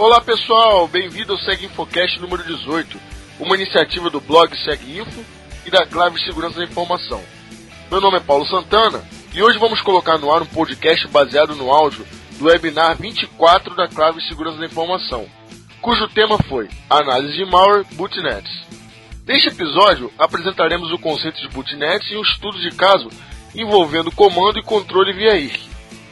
Olá pessoal, bem-vindo ao Seg Infocast número 18, uma iniciativa do blog Seg Info e da Clave Segurança da Informação. Meu nome é Paulo Santana e hoje vamos colocar no ar um podcast baseado no áudio do webinar 24 da Clave Segurança da Informação, cujo tema foi Análise de Malware Bootnets. Neste episódio, apresentaremos o conceito de bootnets e um estudo de caso envolvendo comando e controle via IRC.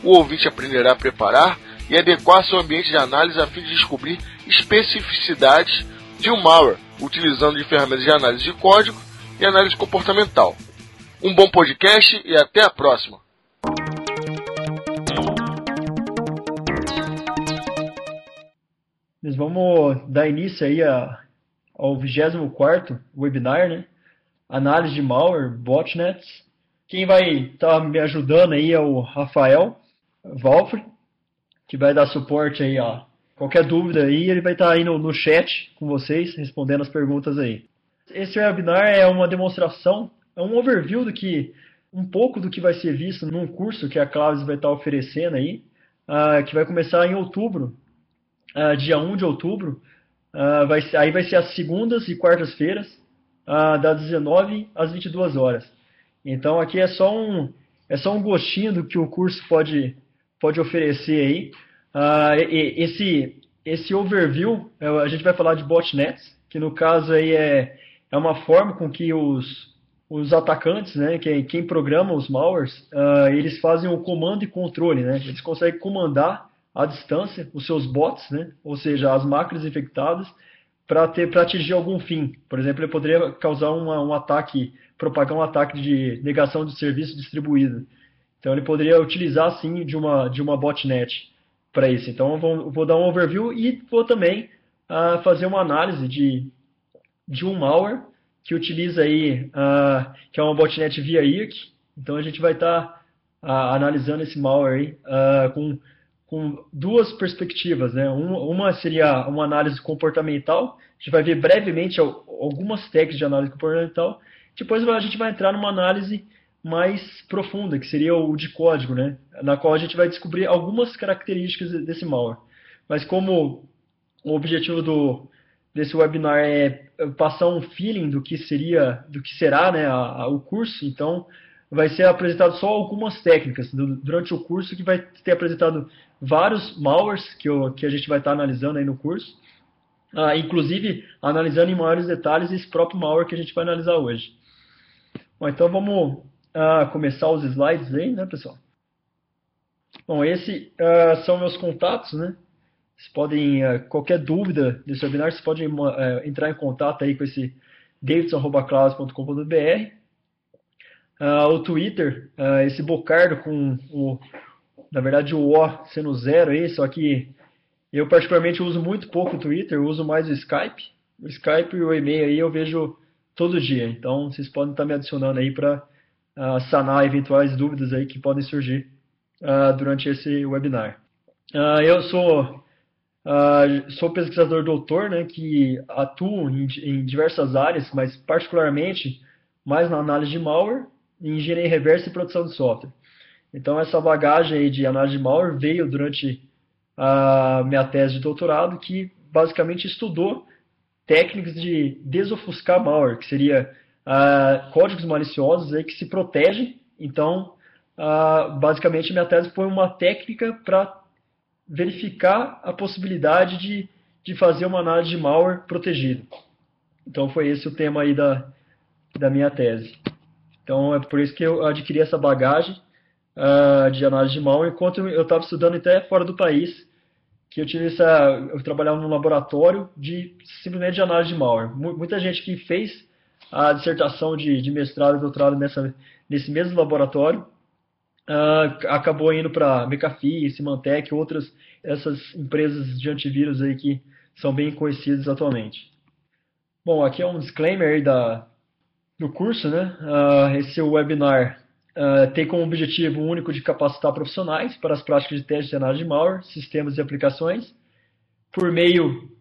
O ouvinte aprenderá a preparar e adequar seu ambiente de análise a fim de descobrir especificidades de um malware, utilizando de ferramentas de análise de código e análise comportamental. Um bom podcast e até a próxima! Nós vamos dar início aí a, ao 24 webinar, né? Análise de malware, botnets. Quem vai estar tá me ajudando aí é o Rafael Valfre, que vai dar suporte aí, ó. Qualquer dúvida aí, ele vai estar tá aí no, no chat com vocês, respondendo as perguntas aí. Esse webinar é uma demonstração, é um overview do que, um pouco do que vai ser visto num curso que a Claves vai estar tá oferecendo aí, uh, que vai começar em outubro, uh, dia 1 de outubro. Uh, vai, aí vai ser as segundas e quartas-feiras, das 19 às 22 horas. Então aqui é só um, é só um gostinho do que o curso pode pode oferecer aí. Uh, esse, esse overview, é, a gente vai falar de botnets, que no caso aí é, é uma forma com que os, os atacantes, né, quem, quem programa os malwares, uh, eles fazem o comando e controle, né? Eles conseguem comandar à distância os seus bots, né? Ou seja, as máquinas infectadas para ter para atingir algum fim. Por exemplo, ele poderia causar uma, um ataque, propagar um ataque de negação de serviço distribuído. Então ele poderia utilizar sim de uma, de uma botnet para isso. Então eu vou, vou, dar um overview e vou também uh, fazer uma análise de, de um malware que utiliza aí, uh, que é uma botnet via IRC. Então a gente vai estar tá, uh, analisando esse malware aí com, com duas perspectivas. Né? Uma, uma seria uma análise comportamental. A gente vai ver brevemente algumas técnicas de análise comportamental. Depois a gente vai entrar numa análise mais profunda, que seria o de código, né? na qual a gente vai descobrir algumas características desse malware. Mas como o objetivo do, desse webinar é passar um feeling do que seria, do que será né, a, a, o curso, então vai ser apresentado só algumas técnicas do, durante o curso que vai ter apresentado vários malwares que, eu, que a gente vai estar analisando aí no curso, ah, inclusive analisando em maiores detalhes esse próprio malware que a gente vai analisar hoje. Bom, então vamos uh, começar os slides aí, né, pessoal? Bom, esses uh, ah, são meus contatos, né? Vocês podem, uh, qualquer dúvida desse webinar, vocês podem entrar em contato aí com esse davidson.claus.com.br O Twitter, esse bocardo com o, na verdade, o O sendo zero aí, só que eu particularmente uso muito pouco o Twitter, uso mais o Skype. O Skype e o e-mail aí eu vejo todo dia, então vocês podem estar me adicionando aí para uh, sanar eventuais dúvidas aí que podem surgir uh, durante esse webinar. Uh, eu sou, sou pesquisador doutor, né, que atuo em, em, diversas áreas, mas particularmente mais na análise de malware, em engenharia reversa e produção de software. Então essa bagagem aí de análise de malware veio durante a minha tese de doutorado, que basicamente estudou técnicas de desofuscar malware, que seria uh, códigos maliciosos aí que se protegem. Então, uh, basicamente, minha tese foi uma técnica para verificar a possibilidade de, de fazer uma análise de malware protegido. Então, foi esse o tema aí da, da minha tese. Então, é por isso que eu adquiri essa bagagem uh, de análise de malware, enquanto eu estava estudando até fora do país, que eu tive essa, eu trabalhava num laboratório de simplesmente de análise de malware. Muita gente que fez a dissertação de, de mestrado e doutorado nessa, nesse mesmo laboratório. Uh, acabou indo para McAfee, Symantec, outras essas empresas de antivírus aí que são bem conhecidas atualmente. Bom, aqui é um disclaimer da, do curso, né? Uh, esse webinar uh, tem como objetivo único de capacitar profissionais para as práticas de teste de análise de malware, sistemas e aplicações, por meio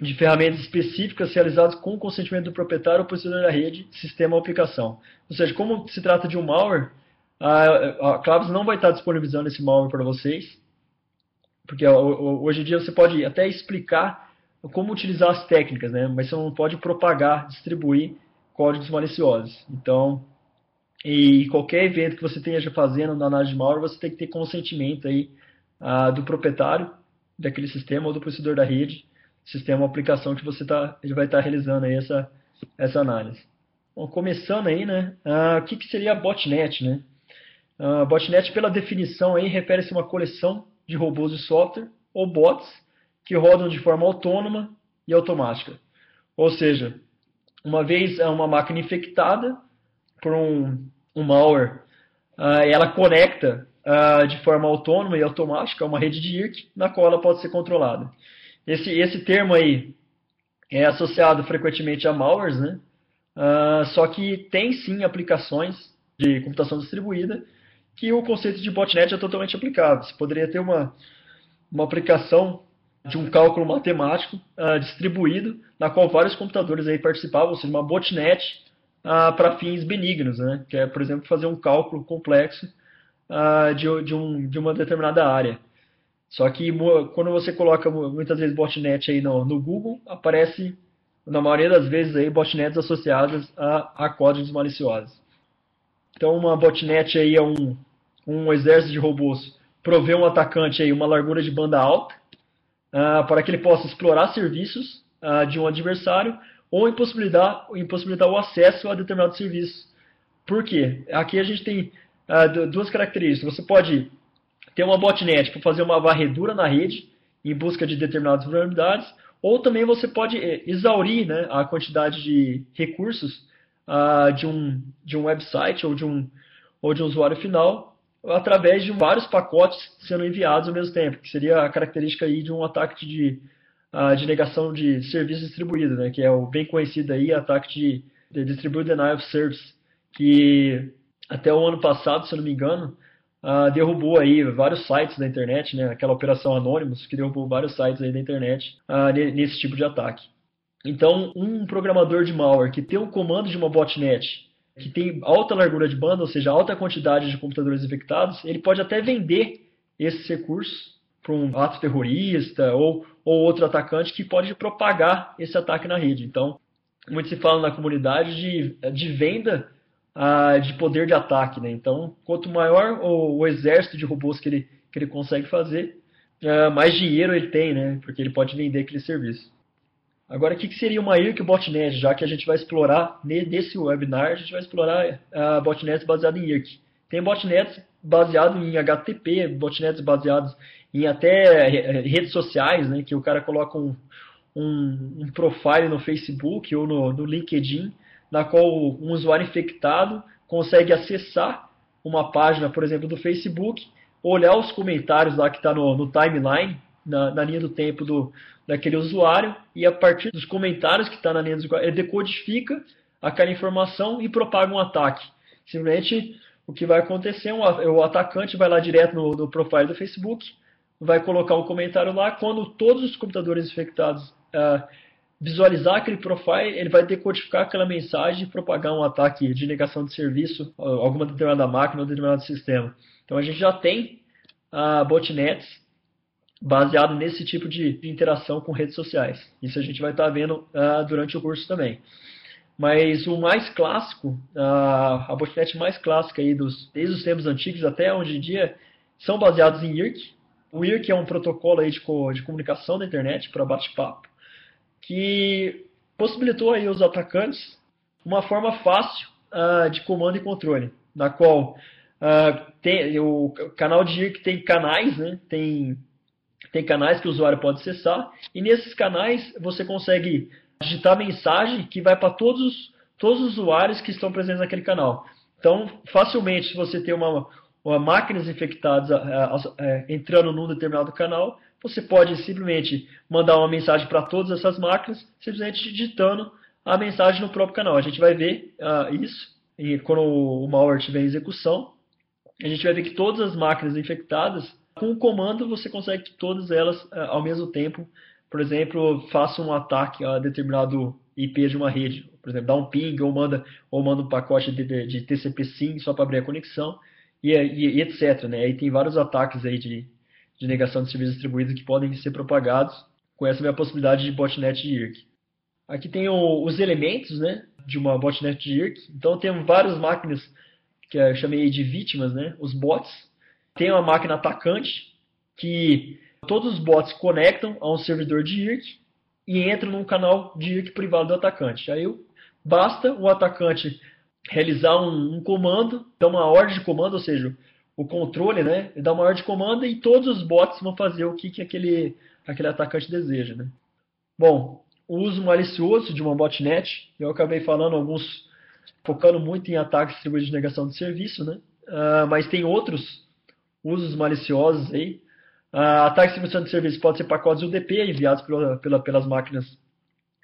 de ferramentas específicas realizadas com o consentimento do proprietário ou possuidor da rede, sistema ou aplicação. Ou seja, como se trata de um malware, a, a Claves não vai estar disponibilizando esse malware para vocês. porque hoje em dia você pode até explicar como utilizar as técnicas, né? Mas você não pode propagar, distribuir códigos maliciosos. Então, e qualquer evento que você esteja fazendo na análise de malware, você tem que ter consentimento aí ah, do proprietário daquele sistema ou do processador da rede, sistema ou aplicação que você tá, vai estar tá realizando aí essa, essa análise. Bom, começando aí, né? Ah, o que, que seria a botnet, né? A botnet, pela definição aí, refere-se a uma coleção de robôs de software ou bots que rodam de forma autônoma e automática. Ou seja, uma vez uma máquina infectada por um, um malware, uh, ela conecta uh, de forma autônoma e automática a uma rede de IRC na qual ela pode ser controlada. Esse, esse termo aí é associado frequentemente a malwares, né? Uh, só que tem sim aplicações de computação distribuída que o conceito de botnet é totalmente aplicável. Você poderia ter uma, uma aplicação de um cálculo matemático uh, distribuído, na qual vários computadores aí participavam, ou seja, uma botnet uh, para fins benignos, né? que é, por exemplo, fazer um cálculo complexo uh, de, de, um, de uma determinada área. Só que quando você coloca muitas vezes botnet aí no, no Google, aparece, na maioria das vezes, aí, botnets associadas a, a códigos maliciosos. Então, uma botnet aí é um, um exército de robôs prover um atacante aí uma largura de banda alta uh, para que ele possa explorar serviços uh, de um adversário ou impossibilitar, impossibilitar o acesso a determinado serviço. Por quê? Aqui a gente tem uh, duas características. Você pode ter uma botnet para fazer uma varredura na rede em busca de determinadas vulnerabilidades, ou também você pode eh, exaurir né, a quantidade de recursos de, um, de um website ou de um, ou de um usuário final através de vários pacotes sendo enviados ao mesmo tempo, que seria a característica aí de um ataque de, uh, de negação de serviço distribuído, né, que é o bem conhecido aí ataque de, de Distributed Denial of Service, que até o ano passado, se eu não me engano, uh, derrubou aí vários sites da internet, né, aquela operação Anonymous, que derrubou vários sites aí da internet uh, nesse tipo de ataque. Então, um programador de malware que tem um comando de uma botnet que tem alta largura de banda, ou seja, alta quantidade de computadores infectados, ele pode até vender esses recursos para um ato terrorista ou, ou outro atacante que pode propagar esse ataque na rede. Então, muito se fala na comunidade de, de venda de poder de ataque. Né? Então, quanto maior o, o, exército de robôs que ele, que ele consegue fazer, ah, mais dinheiro ele tem, né? porque ele pode vender aquele serviço. Agora, o que seria uma IRC botnet? Já que a gente vai explorar, nesse webinar, a gente vai explorar uh, botnets baseadas em IRC. Tem botnets baseados em HTTP, botnets baseados em até redes sociais, né, que o cara coloca um, um, um profile no Facebook ou no, no LinkedIn, na qual um usuário infectado consegue acessar uma página, por exemplo, do Facebook, olhar os comentários lá que está no, no timeline, na, na, linha do tempo do, daquele usuário e a partir dos comentários que está na linha do usuário, ele decodifica aquela informação e propaga um ataque. Simplesmente o que vai acontecer, é o atacante vai lá direto no, no profile do Facebook, vai colocar um comentário lá, quando todos os computadores infectados uh, visualizar aquele profile, ele vai decodificar aquela mensagem e propagar um ataque de negação de serviço a alguma determinada máquina ou determinado sistema. Então a gente já tem uh, botnets baseado nesse tipo de, interação com redes sociais. Isso a gente vai estar tá vendo uh, durante o curso também. Mas o mais clássico, uh, a botnet mais clássica aí dos, desde os tempos antigos até hoje em dia, são baseados em IRC. O IRC é um protocolo aí de, co de comunicação da internet para bate-papo, que possibilitou aí os atacantes uma forma fácil uh, de comando e controle, na qual uh, tem, o canal de IRC tem canais, né, tem tem canais que o usuário pode acessar e nesses canais você consegue digitar mensagem que vai para todos os, todos os usuários que estão presentes naquele canal. Então, facilmente, se você tem uma, uma máquinas infectadas é, entrando num determinado canal, você pode simplesmente mandar uma mensagem para todas essas máquinas, simplesmente digitando a mensagem no próprio canal. A gente vai ver uh, isso e quando o malware estiver em execução. A gente vai ver que todas as máquinas infectadas com o comando você consegue que todas elas eh, ao mesmo tempo, por exemplo, façam um ataque a determinado IP de uma rede. Por exemplo, dá um ping ou manda, ou manda um pacote de, de TCP SYN só para abrir a conexão e, e, e, etc. Né? Aí tem vários ataques aí de, de negação de serviços distribuídos que podem ser propagados com essa minha possibilidade de botnet de IRC. Aqui tem o, os elementos né, de uma botnet de IRC. Então, tem várias máquinas que eu chamei de vítimas, né, os bots. Tem uma máquina atacante, que todos os bots conectam a um servidor de IRC e entram num canal de IRC privado do atacante. Aí basta o atacante realizar um, um comando, dar uma ordem de comando, ou seja, o controle, né? Ele dá uma ordem de comando e todos os bots vão fazer o que, que aquele, aquele atacante deseja, né? Bom, o uso malicioso de uma botnet, eu acabei falando alguns, focando muito em ataques distribuídos de negação de serviço, né? Uh, mas tem outros usos maliciosos aí. Uh, ataque de distribuição de serviço pode ser pacotes UDP enviados pela, pela, pelas máquinas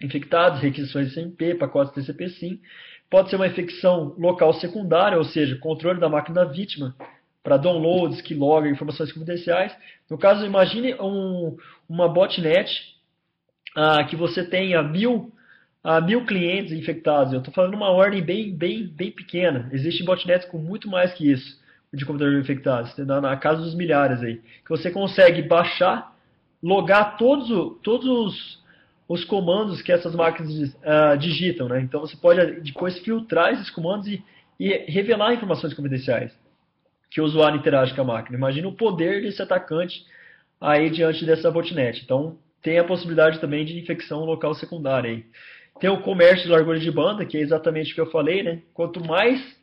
infectadas, requisições SMP, pacotes TCP/SIM. Pode ser uma infecção local secundária, ou seja, controle da máquina vítima para downloads, keylogger, informações confidenciais. No caso, imagine um, uma botnet ah, que você tenha mil, ah, mil clientes infectados. Eu estou falando uma ordem bem, bem, bem pequena. Existem botnets com muito mais que isso de computadores infectados, na, na casa dos milhares aí. Que você consegue baixar, logar todos, todos os, os comandos que essas máquinas uh, digitam. Né? Então você pode depois filtrar esses comandos e, e revelar informações confidenciais que o usuário interage com a máquina. Imagina o poder desse atacante aí diante dessa botnet. Então, tem a possibilidade também de infecção local secundária. Aí. Tem o comércio de largura de banda, que é exatamente o que eu falei, né? Quanto mais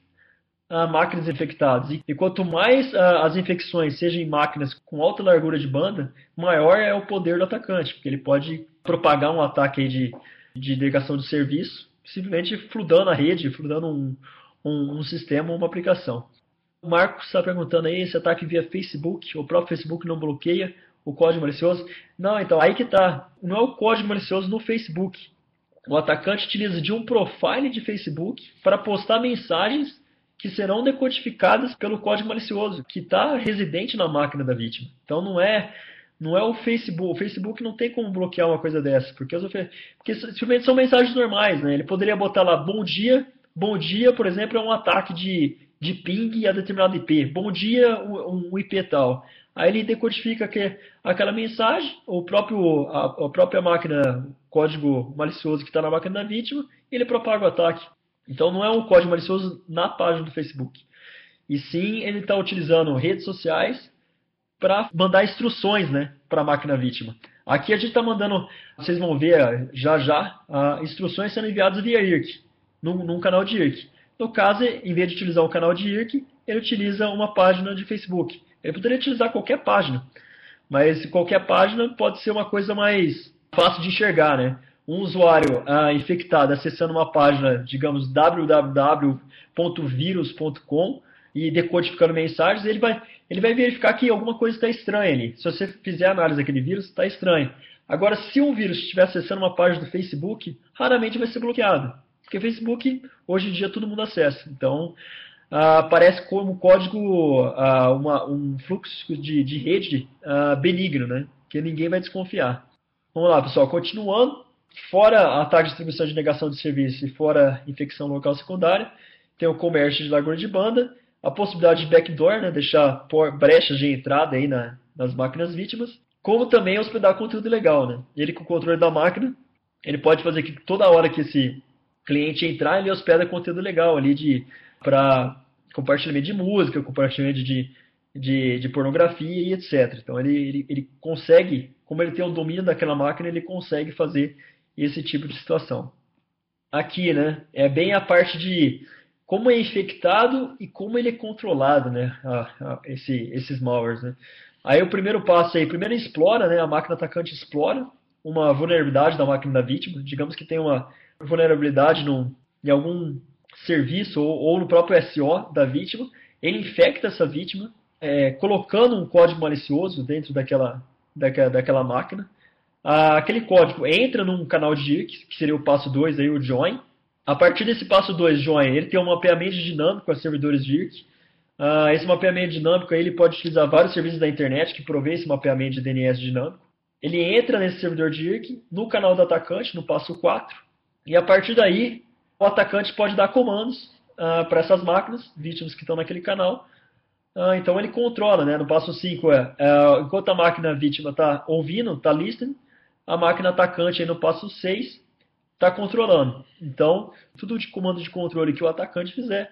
ah, máquinas infectadas e, quanto mais ah, as infecções sejam em máquinas com alta largura de banda, maior é o poder do atacante, porque ele pode propagar um ataque de, de negação de serviço, simplesmente fludando a rede, fludando um, um, um sistema, uma aplicação. O Marcos está perguntando aí se ataque via Facebook, o próprio Facebook não bloqueia o código malicioso. Não, então, aí que tá. Não é o código malicioso no Facebook. O atacante utiliza de um profile de Facebook para postar mensagens que serão decodificadas pelo código malicioso, que está residente na máquina da vítima. Então não é não é o Facebook. O Facebook não tem como bloquear uma coisa dessa, porque, porque simplesmente são mensagens normais. Né? Ele poderia botar lá bom dia. Bom dia, por exemplo, é um ataque de de ping a determinado IP. Bom dia, um, IP tal. Aí ele decodifica que, aquela mensagem, o próprio, a, a própria máquina, código malicioso que está na máquina da vítima, ele propaga o ataque. Então não é um código malicioso na página do Facebook. E sim ele está utilizando redes sociais para mandar instruções né, para a máquina vítima. Aqui a gente está mandando, vocês vão ver já já, uh, instruções sendo enviadas via IRC, num, num canal de IRC. No caso, em vez de utilizar o canal de IRC, ele utiliza uma página de Facebook. Ele poderia utilizar qualquer página, mas qualquer página pode ser uma coisa mais fácil de enxergar, né? Um usuário ah, infectado acessando uma página, digamos, www.virus.com e decodificando mensagens, ele vai, ele vai verificar que alguma coisa está estranha ali. Se você fizer análise daquele vírus, está estranho. Agora, se um vírus estiver acessando uma página do Facebook, raramente vai ser bloqueado. Porque Facebook, hoje em dia, todo mundo acessa. Então, ah, aparece como código ah, uma, um fluxo de, de rede ah, benigno, né? Que ninguém vai desconfiar. Vamos lá, pessoal. Continuando. Fora a taxa de distribuição de negação de serviço e fora infecção local secundária, tem o comércio de largura de banda, a possibilidade de backdoor, né, deixar brechas de entrada aí na, nas máquinas vítimas, como também hospedar conteúdo ilegal. Né? Ele, com o controle da máquina, ele pode fazer que toda hora que esse cliente entrar, ele hospeda conteúdo legal ali de para compartilhamento de música, compartilhamento de, de, de, pornografia e etc. Então ele, ele, ele consegue, como ele tem o domínio daquela máquina, ele consegue fazer esse tipo de situação. Aqui, né, é bem a parte de como é infectado e como ele é controlado, né, esse, esses malwares, né. Aí o primeiro passo aí, primeiro explora, né, a máquina atacante explora uma vulnerabilidade da máquina da vítima, digamos que tem uma vulnerabilidade em algum serviço ou, ou, no próprio SO da vítima, ele infecta essa vítima, é, colocando um código malicioso dentro daquela, daquela, daquela máquina. Ah, aquele código entra num canal de IRC, que seria o passo 2, aí, o join. A partir desse passo 2, join, ele tem um mapeamento dinâmico a servidores de IRC. Ah, esse mapeamento dinâmico aí, ele pode utilizar vários serviços da internet que provê esse mapeamento de DNS dinâmico. Ele entra nesse servidor de IRC, no canal do atacante, no passo 4, e a partir daí, o atacante pode dar comandos uh, para essas máquinas, vítimas que estão naquele canal, Ah, então ele controla, né? No passo 5 é, é, enquanto a máquina vítima está ouvindo, está listening, a máquina atacante aí no passo 6 está controlando. Então, tudo de comando de controle que o atacante fizer,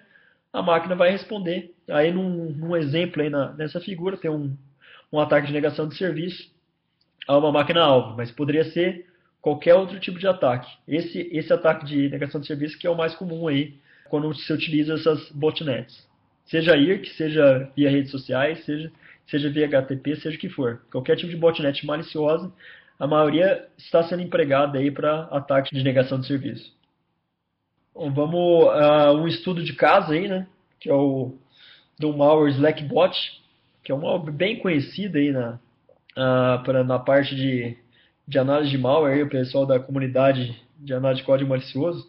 a máquina vai responder. Aí, num, num exemplo aí na, nessa figura, tem um, um ataque de negação de serviço a uma máquina-alvo, mas poderia ser qualquer outro tipo de ataque. Esse, esse ataque de negação de serviço que é o mais comum aí quando se utiliza essas botnets. Seja IRC, seja via redes sociais, seja, seja via HTTP, seja o que for. Qualquer tipo de botnet maliciosa, a maioria está sendo empregada aí para ataque de negação de serviço. Bom, vamos a uh, um estudo de caso aí, né? Que é o do malware Slackbot, que é um malware bem conhecido aí na, uh, pra, na parte de, de análise de malware, o pessoal da comunidade de análise de código malicioso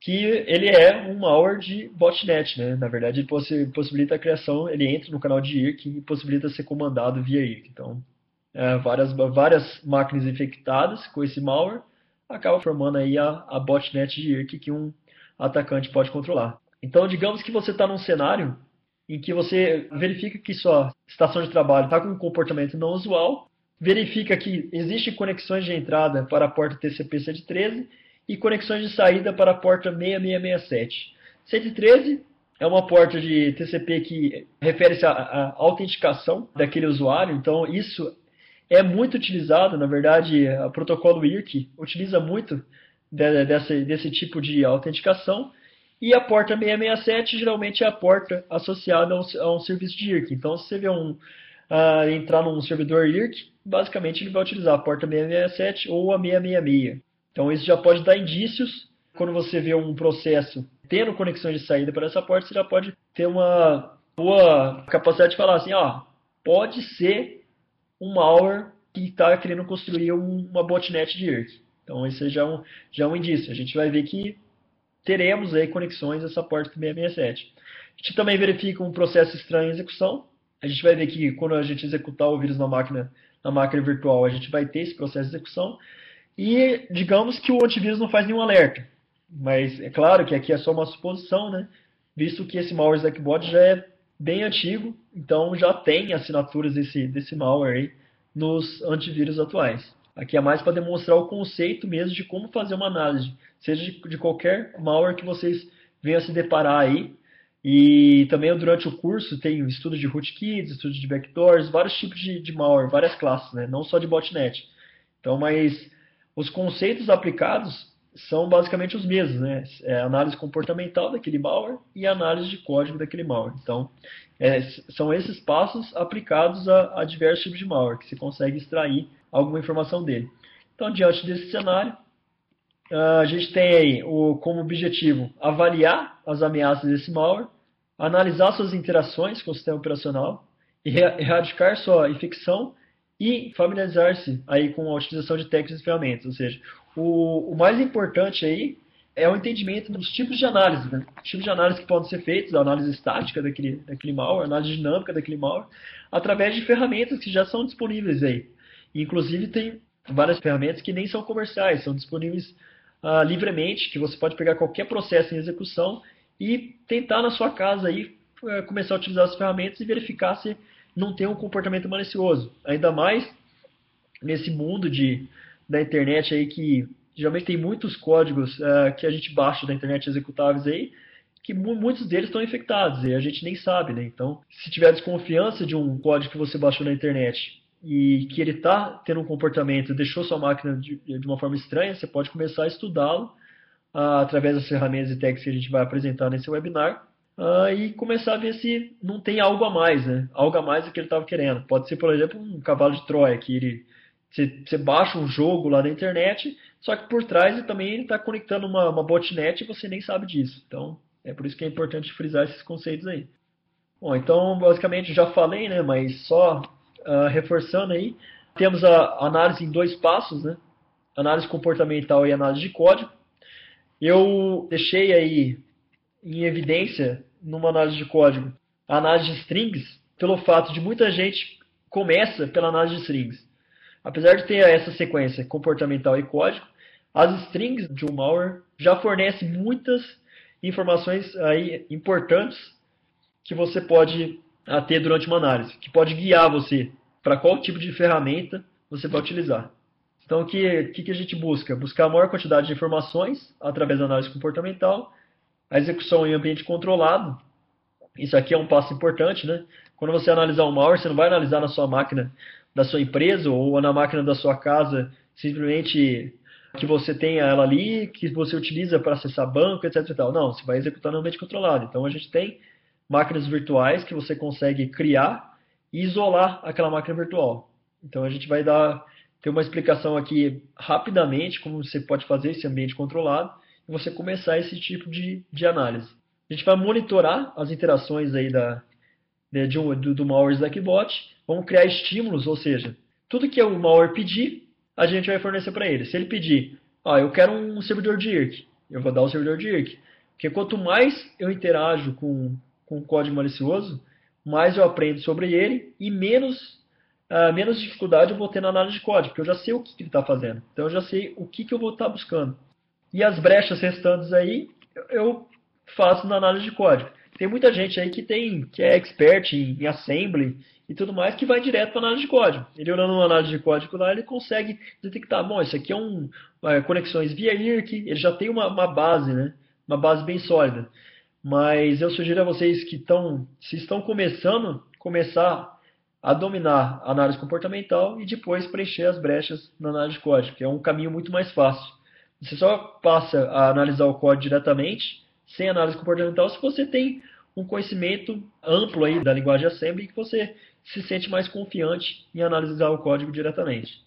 que ele é um malware de botnet, né? Na verdade, ele possibilita a criação, ele entra no canal de IRC e possibilita ser comandado via IRC. Então, é, várias, várias máquinas infectadas com esse malware acaba formando aí a, a botnet de IRC que um atacante pode controlar. Então, digamos que você está num cenário em que você verifica que sua estação de trabalho está com um comportamento não usual, verifica que existem conexões de entrada para a porta TCP-113 e conexões de saída para a porta 6667. 113 é uma porta de TCP que refere-se à, autenticação daquele usuário, então isso é muito utilizado, na verdade, o protocolo IRC utiliza muito de, desse, desse tipo de autenticação, e a porta 667 geralmente é a porta associada a um, a um serviço de IRC. Então, se você vê um, uh, entrar num servidor IRC, basicamente ele vai utilizar a porta 667 ou a 666. Então isso já pode dar indícios quando você vê um processo tendo conexão de saída para essa porta, você já pode ter uma boa capacidade de falar assim, ó, pode ser um malware que está querendo construir uma botnet de IRC. Então esse já é, um, já é um indício. A gente vai ver que teremos aí conexões essa porta 667. A gente também verifica um processo estranho em execução. A gente vai ver que quando a gente executar o vírus na máquina, na máquina virtual, a gente vai ter esse processo de execução. E digamos que o antivírus não faz nenhum alerta. Mas é claro que aqui é só uma suposição, né? Visto que esse malware Zackbot já é bem antigo, então já tem assinaturas desse, desse malware aí nos antivírus atuais. Aqui é mais para demonstrar o conceito mesmo de como fazer uma análise, seja de, de qualquer malware que vocês venham a se deparar aí. E também durante o curso tem estudo de rootkits, estudo de backdoors, vários tipos de, de malware, várias classes, né? não só de botnet. Então, mas os conceitos aplicados são basicamente os mesmos, né? É análise comportamental daquele malware e análise de código daquele malware. Então, é, são esses passos aplicados a, a, diversos tipos de malware, que se consegue extrair alguma informação dele. Então, diante desse cenário, a gente tem aí o, como objetivo avaliar as ameaças desse malware, analisar suas interações com o sistema operacional, erradicar sua infecção e familiarizar-se aí com a utilização de técnicas e ferramentas. Ou seja, o, o mais importante aí é o entendimento dos tipos de análise, né? tipos de análise que podem ser feitos, a análise estática daquele, daquele malware, a análise dinâmica daquele malware, através de ferramentas que já são disponíveis aí. Inclusive tem várias ferramentas que nem são comerciais, são disponíveis uh, livremente, que você pode pegar qualquer processo em execução e tentar na sua casa aí uh, começar a utilizar as ferramentas e verificar se não tem um comportamento malicioso. Ainda mais nesse mundo de, da internet aí que geralmente tem muitos códigos uh, que a gente baixa da internet executáveis aí, que muitos deles estão infectados e a gente nem sabe, né? Então, se tiver desconfiança de um código que você baixou na internet e que ele está tendo um comportamento, deixou sua máquina de, de uma forma estranha, você pode começar a estudá-lo uh, através das ferramentas e técnicas que a gente vai apresentar nesse webinar uh, e começar a ver se não tem algo a mais, né? Algo a mais do que ele estava querendo. Pode ser, por exemplo, um cavalo de Troia, que ele você, você, baixa um jogo lá na internet, só que por trás ele também está conectando uma, uma botnet e você nem sabe disso. Então, é por isso que é importante frisar esses conceitos aí. Bom, então, basicamente, já falei, né? Mas só uh, reforçando aí, temos a análise em dois passos, né? Análise comportamental e análise de código. Eu deixei aí em evidência numa análise de código, a análise de strings, pelo fato de muita gente começa pela análise de strings. Apesar de ter essa sequência comportamental e código, as strings de um malware já fornecem muitas informações aí importantes que você pode ter durante uma análise, que pode guiar você para qual tipo de ferramenta você vai utilizar. Então, o que, que, que a gente busca? Buscar a maior quantidade de informações através da análise comportamental, a execução em ambiente controlado. Isso aqui é um passo importante, né? Quando você analisar um malware, você não vai analisar na sua máquina da sua empresa ou na máquina da sua casa simplesmente que você tenha ela ali, que você utiliza para acessar banco, etc. Não, você vai executar no ambiente controlado. Então, a gente tem máquinas virtuais que você consegue criar e isolar aquela máquina virtual. Então, a gente vai dar ter uma explicação aqui rapidamente como você pode fazer esse ambiente controlado e você começar esse tipo de, de análise. A gente vai monitorar as interações aí da, de um, do, do malware Slackbot, vamos criar estímulos, ou seja, tudo que o malware pedir, a gente vai fornecer para ele. Se ele pedir, ah, eu quero um servidor de IRC, eu vou dar o servidor de IRC. Porque quanto mais eu interajo com, com o código malicioso, mais eu aprendo sobre ele e menos uh, menos dificuldade eu vou ter na análise de código, porque eu já sei o que, que ele está fazendo. Então eu já sei o que, que eu vou estar tá buscando. E as brechas restantes aí, eu faço na análise de código. Tem muita gente aí que tem que é expert em, em assembly e tudo mais que vai direto para análise de código. Ele olhando uma análise de código lá, ele consegue detectar, bom, isso aqui é um é, conexões via IRC, ele já tem uma, uma base, né? Uma base bem sólida. Mas eu sugiro a vocês que estão, se estão começando, começar a dominar a análise comportamental e depois preencher as brechas na análise de código, que é um caminho muito mais fácil. Você só passa a analisar o código diretamente, sem análise comportamental, se você tem um conhecimento amplo aí da linguagem assembly e que você se sente mais confiante em analisar o código diretamente.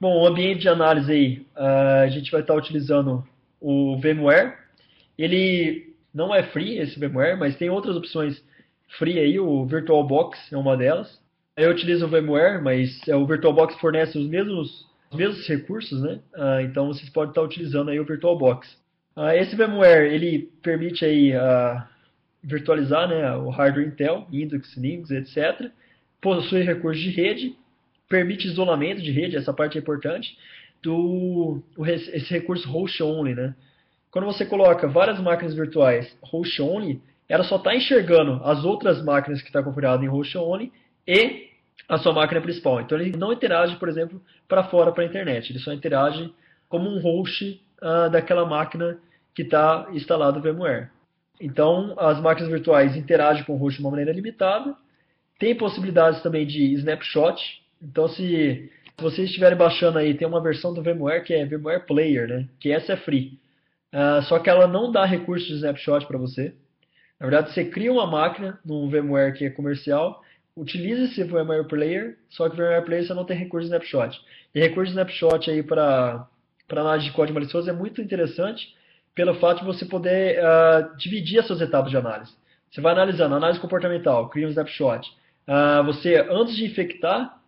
Bom, o ambiente de análise aí, a gente vai estar utilizando o VMware. Ele não é free, esse VMware, mas tem outras opções free aí, o VirtualBox é uma delas. Eu utilizo o VMware, mas é, o VirtualBox fornece os mesmos, os mesmos recursos, né? Ah, então vocês podem estar utilizando aí o VirtualBox. Ah, esse VMware ele permite aí ah, virtualizar, né, o hardware Intel, Linux, Linux, etc. Possui recursos de rede, permite isolamento de rede, essa parte é importante. Do esse recurso host only, né? Quando você coloca várias máquinas virtuais host only, ela só está enxergando as outras máquinas que está configurada em host only e a sua máquina principal. Então ele não interage, por exemplo, para fora para a internet. Ele só interage como um host uh, daquela máquina que está instalado o VMware. Então as máquinas virtuais interagem com o host de uma maneira limitada. Tem possibilidades também de snapshot. Então se, se vocês estiverem baixando aí, tem uma versão do VMware que é VMware Player, né? Que essa é free. Uh, só que ela não dá recurso de snapshot para você. Na verdade, você cria uma máquina num VMware que é comercial, utiliza esse VMware Player, só que o VMware Player você não tem recurso snapshot. E recurso snapshot aí para análise de código malicioso é muito interessante pelo fato de você poder uh, dividir as suas etapas de análise. Você vai analisando análise comportamental, cria um snapshot. Uh, você, antes de infectar,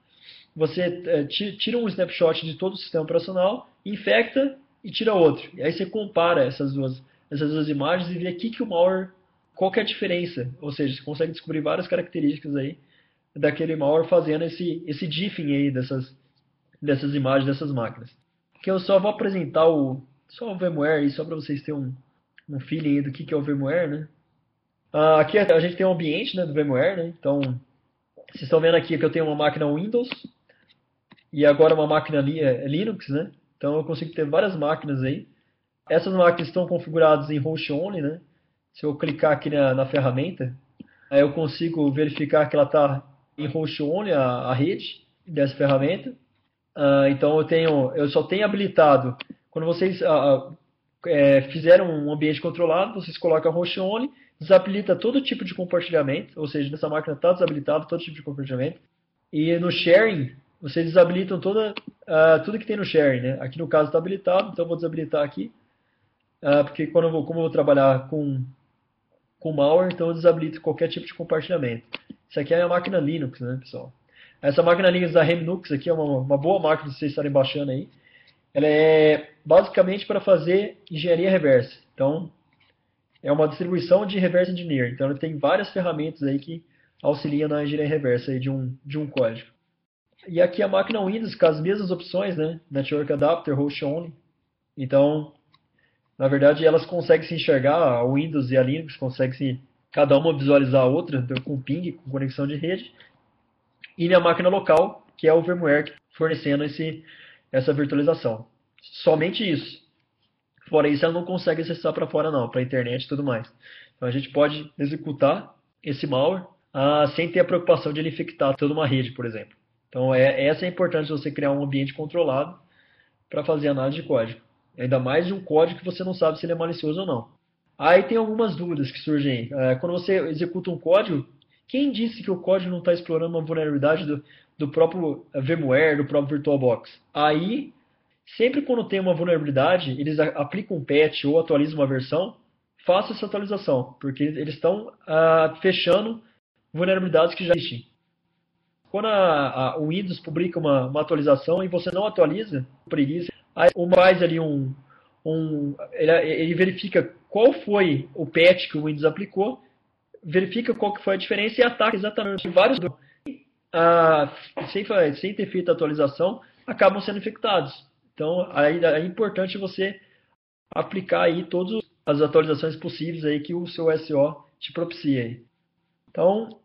você uh, tira um snapshot de todo o sistema operacional, infecta e tira outro. E aí você compara essas duas, essas duas imagens e vê o que, que o malware qual é a diferença? Ou seja, você consegue descobrir várias características aí daquele malware fazendo esse, esse diffing aí dessas, dessas imagens dessas máquinas. Que eu só vou apresentar o, só o VMware aí, só para vocês terem um, um feeling aí do que, que é o VMware, né? Ah, aqui a gente tem um ambiente né, do VMware, né? Então, vocês estão vendo aqui que eu tenho uma máquina Windows e agora uma máquina é, Linux, né? Então eu consigo ter várias máquinas aí. Essas máquinas estão configuradas em host only, né? Se eu clicar aqui na, na ferramenta, aí eu consigo verificar que ela está em host only, a, a, rede dessa ferramenta. Uh, então eu tenho, eu só tenho habilitado, quando vocês uh, é, fizeram um ambiente controlado, vocês colocam host only, desabilita todo tipo de compartilhamento, ou seja, nessa máquina está desabilitado todo tipo de compartilhamento. E no sharing, vocês desabilitam toda, uh, tudo que tem no sharing. Né? Aqui no caso está habilitado, então eu vou desabilitar aqui. Porque quando eu vou, como eu vou trabalhar com com malware, então eu desabilito qualquer tipo de compartilhamento. Isso aqui é a máquina Linux, né, pessoal? Essa máquina Linux da Remnux aqui é uma, uma boa máquina de vocês estarem baixando aí. Ela é basicamente para fazer engenharia reversa. Então, é uma distribuição de reverse engineer. Então, ela tem várias ferramentas aí que auxiliam na engenharia reversa aí de um, de um código. E aqui a máquina Windows com as mesmas opções, né? Network Adapter, Host Only. Então, na verdade, elas conseguem se enxergar, a Windows e a Linux conseguem se, cada uma visualizar a outra com ping, com conexão de rede, e minha máquina local, que é o VMware fornecendo esse, essa virtualização. Somente isso. Fora isso, ela não consegue acessar para fora não, para a internet e tudo mais. Então a gente pode executar esse malware ah, sem ter a preocupação de ele infectar toda uma rede, por exemplo. Então é, essa é a importância de você criar um ambiente controlado para fazer análise de código. Ainda mais de um código que você não sabe se ele é malicioso ou não. Aí tem algumas dúvidas que surgem. É, quando você executa um código, quem disse que o código não está explorando uma vulnerabilidade do, do próprio VMware, do próprio VirtualBox? Aí Sempre quando tem uma vulnerabilidade, eles aplicam um patch ou atualizam uma versão, faça essa atualização, porque eles estão ah, fechando vulnerabilidades que já existem. Quando a, a, o Windows publica uma, uma, atualização e você não atualiza, preguiça, aí faz ali um, um ele, ele, verifica qual foi o patch que o Windows aplicou, verifica qual que foi a diferença e ataca exatamente vários ah, sem, sem ter feito a atualização, acabam sendo infectados. Então, aí é importante você aplicar aí todas as atualizações possíveis aí que o seu SO te propicia. Aí. Então,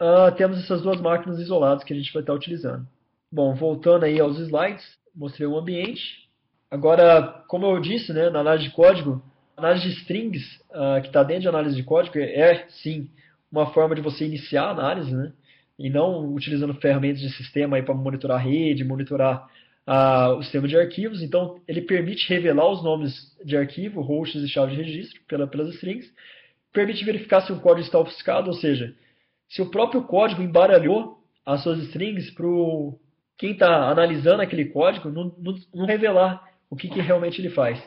uh, temos essas duas máquinas isoladas que a gente vai estar utilizando. Bom, voltando aí aos slides, mostrei o ambiente. Agora, como eu disse, né, na análise de código, a análise de strings, uh, que está dentro de análise de código, é sim uma forma de você iniciar a análise, né, e não utilizando ferramentas de sistema para monitorar a rede, monitorar o sistema de arquivos, então ele permite revelar os nomes de arquivo, hosts e chave de registro pela, pelas strings, permite verificar se o código está ofuscado, ou seja, se o próprio código embaralhou as suas strings para quem está analisando aquele código não, não, não revelar o que, que, realmente ele faz.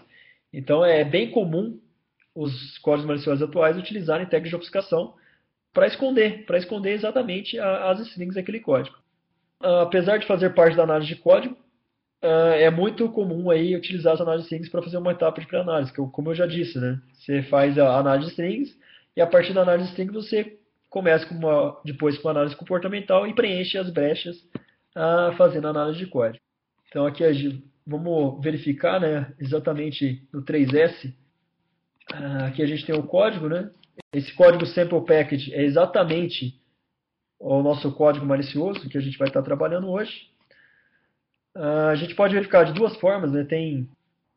Então é bem comum os códigos maliciosos atuais utilizarem tags de ofuscação para esconder, para esconder exatamente as strings daquele código. apesar de fazer parte da análise de código, uh, é muito comum aí utilizar as análises de strings para fazer uma etapa de pré-análise, como eu já disse, né? Você faz a análise de strings e a partir da análise de strings você começa com uma, depois com uma análise comportamental e preenche as brechas uh, fazendo a análise de código. Então aqui vamos verificar, né, exatamente no 3S, uh, ah, aqui a gente tem o código, né? Esse código sample package é exatamente o nosso código malicioso que a gente vai estar trabalhando hoje. Uh, a gente pode verificar de duas formas, né? Tem,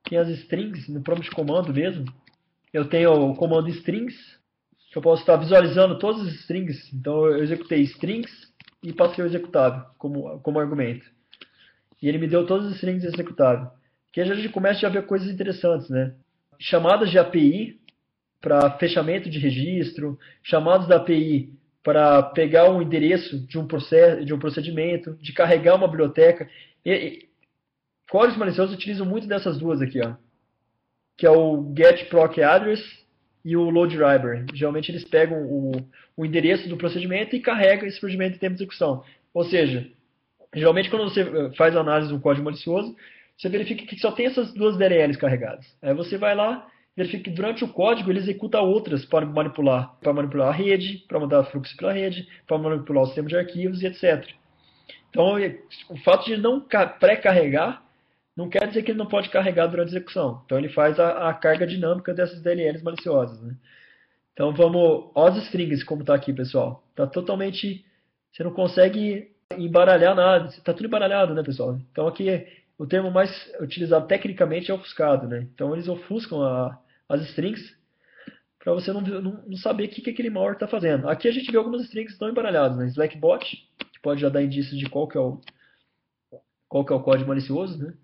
tem as strings no prompt de comando mesmo. Eu tenho o comando strings, que eu posso estar visualizando todas as strings. Então eu executei strings e passei o executável como, como argumento. E ele me deu todas as strings executável. Que a gente começa a ver coisas interessantes, né? Chamadas de API para fechamento de registro, chamadas da API para pegar o endereço de um, processo, de um procedimento, de carregar uma biblioteca. E, e, códigos maliciosos utilizam muito dessas duas aqui, ó, que é o get proc address e o load library. Geralmente eles pegam o, o endereço do procedimento e carregam esse procedimento em tempo de execução. Ou seja, geralmente quando você eh, faz análise de um código malicioso, você verifica que só tem essas duas DLLs carregadas. Aí você vai lá, verifica que durante o código ele executa outras para manipular, para manipular a rede, para mandar fluxo pela rede, para manipular o sistema de arquivos e etc. Então, o fato de não pré-carregar não quer dizer que ele não pode carregar durante a execução. Então, ele faz a, a carga dinâmica dessas DLLs maliciosas. Né? Então, vamos aos strings, como está aqui, pessoal. Está totalmente... Você não consegue embaralhar nada. Está tudo embaralhado, né, pessoal? Então, aqui, o termo mais utilizado tecnicamente é ofuscado. Né? Então, eles ofuscam a, as strings para você não, não, não, saber o que, que aquele malware está fazendo. Aqui a gente vê algumas strings que estão embaralhadas. Né? Slackbot, pode já dar indícios de qual que é o, qual que é o código malicioso, né?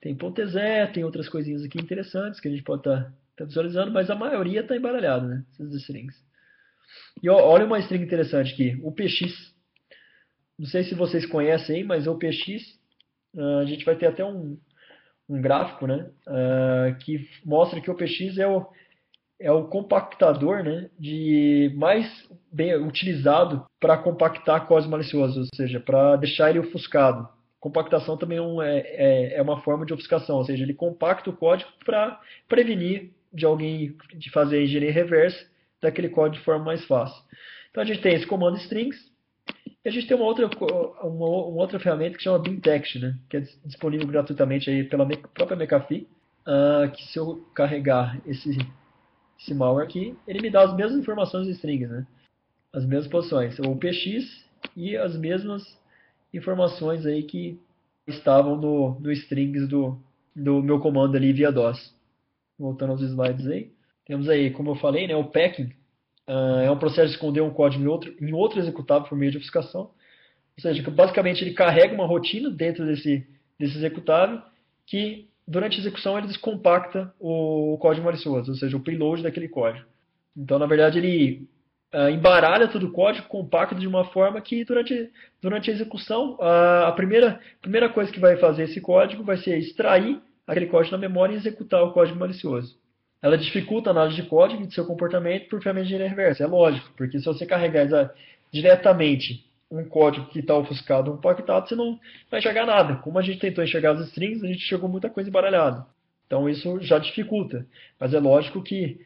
Tem .exe, tem outras coisinhas aqui interessantes que a gente pode estar tá, tá visualizando, mas a maioria está embaralhada, né? Essas strings. E ó, olha uma string interessante aqui, o PX. Não sei se vocês conhecem, mas o PX, uh, a gente vai ter até um, um gráfico, né? Uh, que mostra que o PX é o, é o compactador né, de mais bem utilizado para compactar código malicioso, ou seja, para deixar ele ofuscado. Compactação também é, é, é, uma forma de ofuscação, ou seja, ele compacta o código para prevenir de alguém de fazer a engenharia reversa daquele código de forma mais fácil. Então a gente tem esse comando strings e a gente tem uma outra, uma, uma outra ferramenta que chama Bintext, né, que é disponível gratuitamente aí pela própria McAfee, uh, que se eu carregar esse esse malware aqui, ele me dá as mesmas informações de strings, né? As mesmas posições, o PX e as mesmas informações aí que estavam no, no strings do, do meu comando ali via DOS. Voltando aos slides aí. Temos aí, como eu falei, né, o packing uh, é um processo de esconder um código em outro, em outro executável por meio de obfuscação. Ou seja, basicamente ele carrega uma rotina dentro desse, desse executável que durante a execução ele descompacta o código malicioso, ou seja, o payload daquele código. Então, na verdade, ele uh, embaralha todo o código, compacta de uma forma que durante, durante a execução, uh, a primeira, primeira coisa que vai fazer esse código vai ser extrair aquele código na memória e executar o código malicioso. Ela dificulta a análise de código e de seu comportamento por ferramenta de reversa. É lógico, porque se você carregar diretamente um código que está ofuscado ou compactado, você não vai enxergar nada. Como a gente tentou enxergar as strings, a gente chegou muita coisa embaralhada. Então isso já dificulta. Mas é lógico que